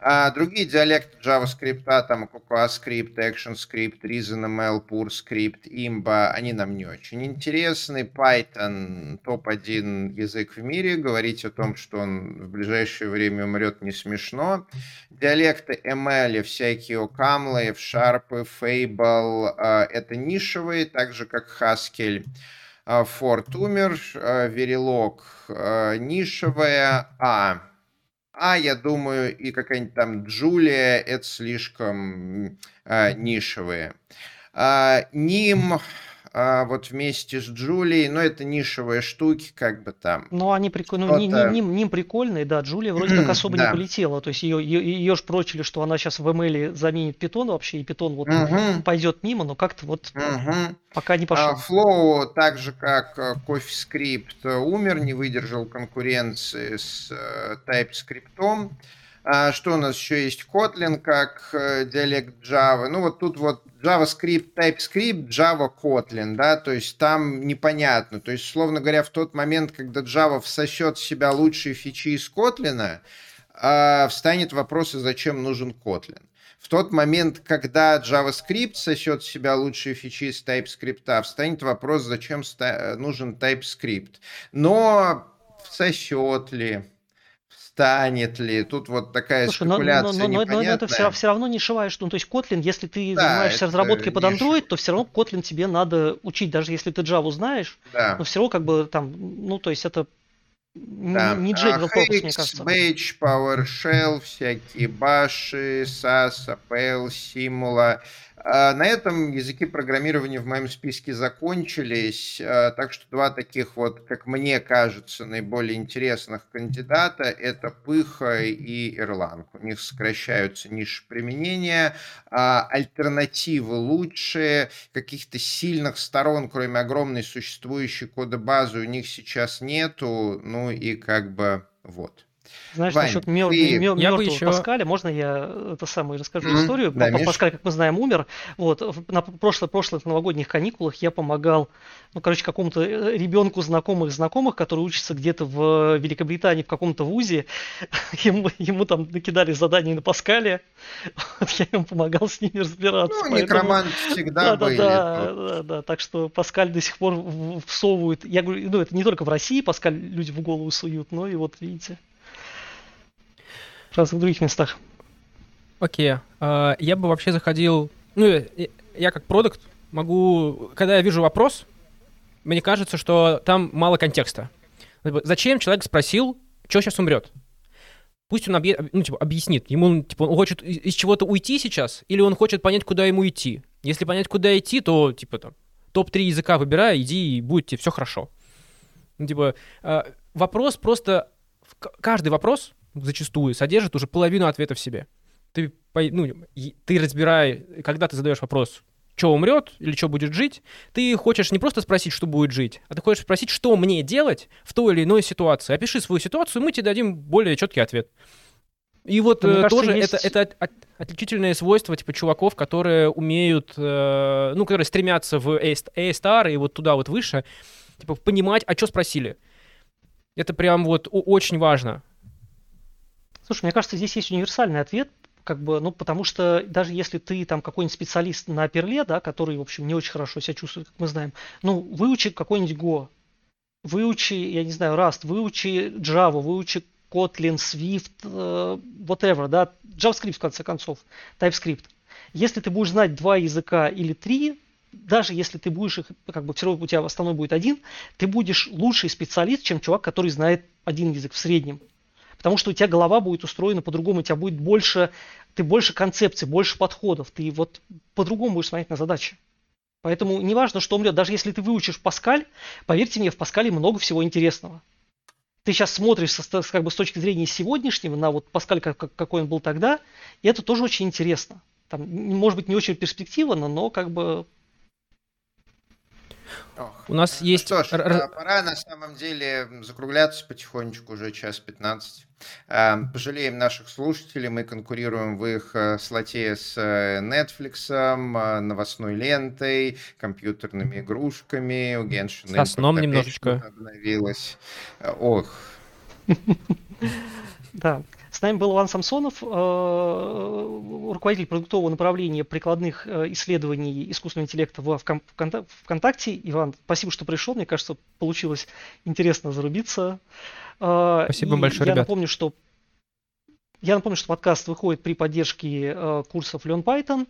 А другие диалекты JavaScript, там CocoaScript, ActionScript, ReasonML, PureScript, Imba, они нам не очень интересны. Python топ-1 язык в мире. Говорить о том, что он в ближайшее время умрет, не смешно. Диалекты ML, всякие Ocaml, F-Sharp, Fable, а, это нишевые, так же как Haskell. Fort умер, Verilog нишевая, а а, я думаю, и какая-нибудь там Джулия, это слишком э, нишевые. А, Ним, а, вот вместе с Джулией, но это нишевые штуки, как бы там. Ну, они прикольные, ну, ним, ним, ним прикольные, да, Джулия вроде как особо да. не полетела, то есть ее, ее, ее ж прочили, что она сейчас в ML заменит питон вообще, и питон вот угу. пойдет мимо, но как-то вот угу. пока не пошел. Flow, так же как э, CoffeeScript, э, умер, не выдержал конкуренции с э, TypeScript. А что у нас еще есть? Kotlin как диалект Java. Ну вот тут вот JavaScript, TypeScript, Java, Kotlin, да, то есть там непонятно. То есть, словно говоря, в тот момент, когда Java всосет в себя лучшие фичи из Kotlin, э, встанет вопрос, зачем нужен Kotlin. В тот момент, когда JavaScript сосет в себя лучшие фичи из TypeScript, встанет вопрос, зачем нужен TypeScript. Но всосет ли, станет ли. Тут вот такая Слушай, спекуляция но, но, но, но это все, все равно не шиваешь. Ну, то есть Kotlin, если ты да, занимаешься разработкой под Android, то все равно Kotlin тебе надо учить, даже если ты Java знаешь. Да. Но все равно как бы там, ну, то есть это да. не General а, мне кажется. Batch, PowerShell, всякие баши, SAS, APL, Simula. А, на этом языки программирования в моем списке закончились, а, так что два таких вот, как мне кажется, наиболее интересных кандидата – это Пыха и Erlang. У них сокращаются ниши применения, а, альтернативы лучшие, каких-то сильных сторон, кроме огромной существующей кодобазы, у них сейчас нету, ну и как бы вот. Знаешь, Вань, насчет мер- ты... мер- мертвого еще... Паскаля, можно я это самое расскажу mm-hmm. историю? Да, Паскаль, как мы знаем, умер. Вот, на прошлых, прошлых новогодних каникулах я помогал, ну, короче, какому-то э, ребенку знакомых знакомых, который учится где-то в Великобритании в каком-то вузе. Ему, ему там накидали задания на Паскале. Вот я ему помогал с ними разбираться. Ну, поэтому... некромант всегда да, были. Да, да, да, да, так что Паскаль до сих пор всовывает. Я говорю, ну, это не только в России Паскаль люди в голову суют, но и вот, видите в разных других местах. Окей. Okay. Uh, я бы вообще заходил... Ну, я как продукт могу... Когда я вижу вопрос, мне кажется, что там мало контекста. Зачем человек спросил, что сейчас умрет? Пусть он объ... ну, типа, объяснит. Ему типа, он хочет из чего-то уйти сейчас, или он хочет понять, куда ему идти. Если понять, куда идти, то типа там топ-3 языка выбирай, иди, и будет тебе все хорошо. Ну, типа, э, вопрос просто... Каждый вопрос зачастую содержит уже половину ответа в себе. Ты, ну, ты разбирай, когда ты задаешь вопрос, что умрет или что будет жить, ты хочешь не просто спросить, что будет жить, а ты хочешь спросить, что мне делать в той или иной ситуации. Опиши свою ситуацию, мы тебе дадим более четкий ответ. И вот ну, э, тоже есть... это, это от, отличительное свойство типа чуваков, которые умеют, э, ну, которые стремятся в A-Star и вот туда вот выше, типа понимать, а что спросили. Это прям вот очень важно. Слушай, мне кажется, здесь есть универсальный ответ, как бы, ну, потому что даже если ты там какой-нибудь специалист на перле, да, который, в общем, не очень хорошо себя чувствует, как мы знаем, ну, выучи какой-нибудь Go, выучи, я не знаю, Rust, выучи Java, выучи Kotlin, Swift, э, whatever, да, JavaScript в конце концов, TypeScript. Если ты будешь знать два языка или три, даже если ты будешь их, как бы все равно у тебя основной будет один, ты будешь лучший специалист, чем чувак, который знает один язык в среднем. Потому что у тебя голова будет устроена по-другому, у тебя будет больше, ты больше концепций, больше подходов, ты вот по-другому будешь смотреть на задачи. Поэтому неважно, что умрет, даже если ты выучишь Паскаль, поверьте мне, в Паскале много всего интересного. Ты сейчас смотришь со, как бы с точки зрения сегодняшнего на вот Паскаль, как, какой он был тогда, и это тоже очень интересно. Там, может быть, не очень перспективно, но как бы Ох. У нас есть... Что ж, Р... пора на самом деле закругляться потихонечку, уже час 15. А, пожалеем наших слушателей, мы конкурируем в их э, слоте с э, Netflix, э, новостной лентой, компьютерными игрушками, у Геншина... Со сном немножечко. Обновилась. Ох. Да. С нами был Иван Самсонов, э, руководитель продуктового направления прикладных э, исследований искусственного интеллекта в ВКонтакте. Иван, спасибо, что пришел. Мне кажется, получилось интересно зарубиться. Э, спасибо И большое, я ребят. Напомню, что я напомню, что подкаст выходит при поддержке курсов Learn Python.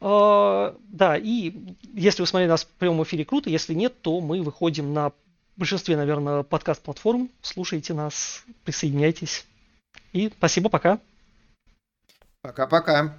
Да, и если вы смотрели нас в прямом эфире, круто. Если нет, то мы выходим на большинстве, наверное, подкаст-платформ. Слушайте нас, присоединяйтесь. И спасибо, пока. Пока-пока.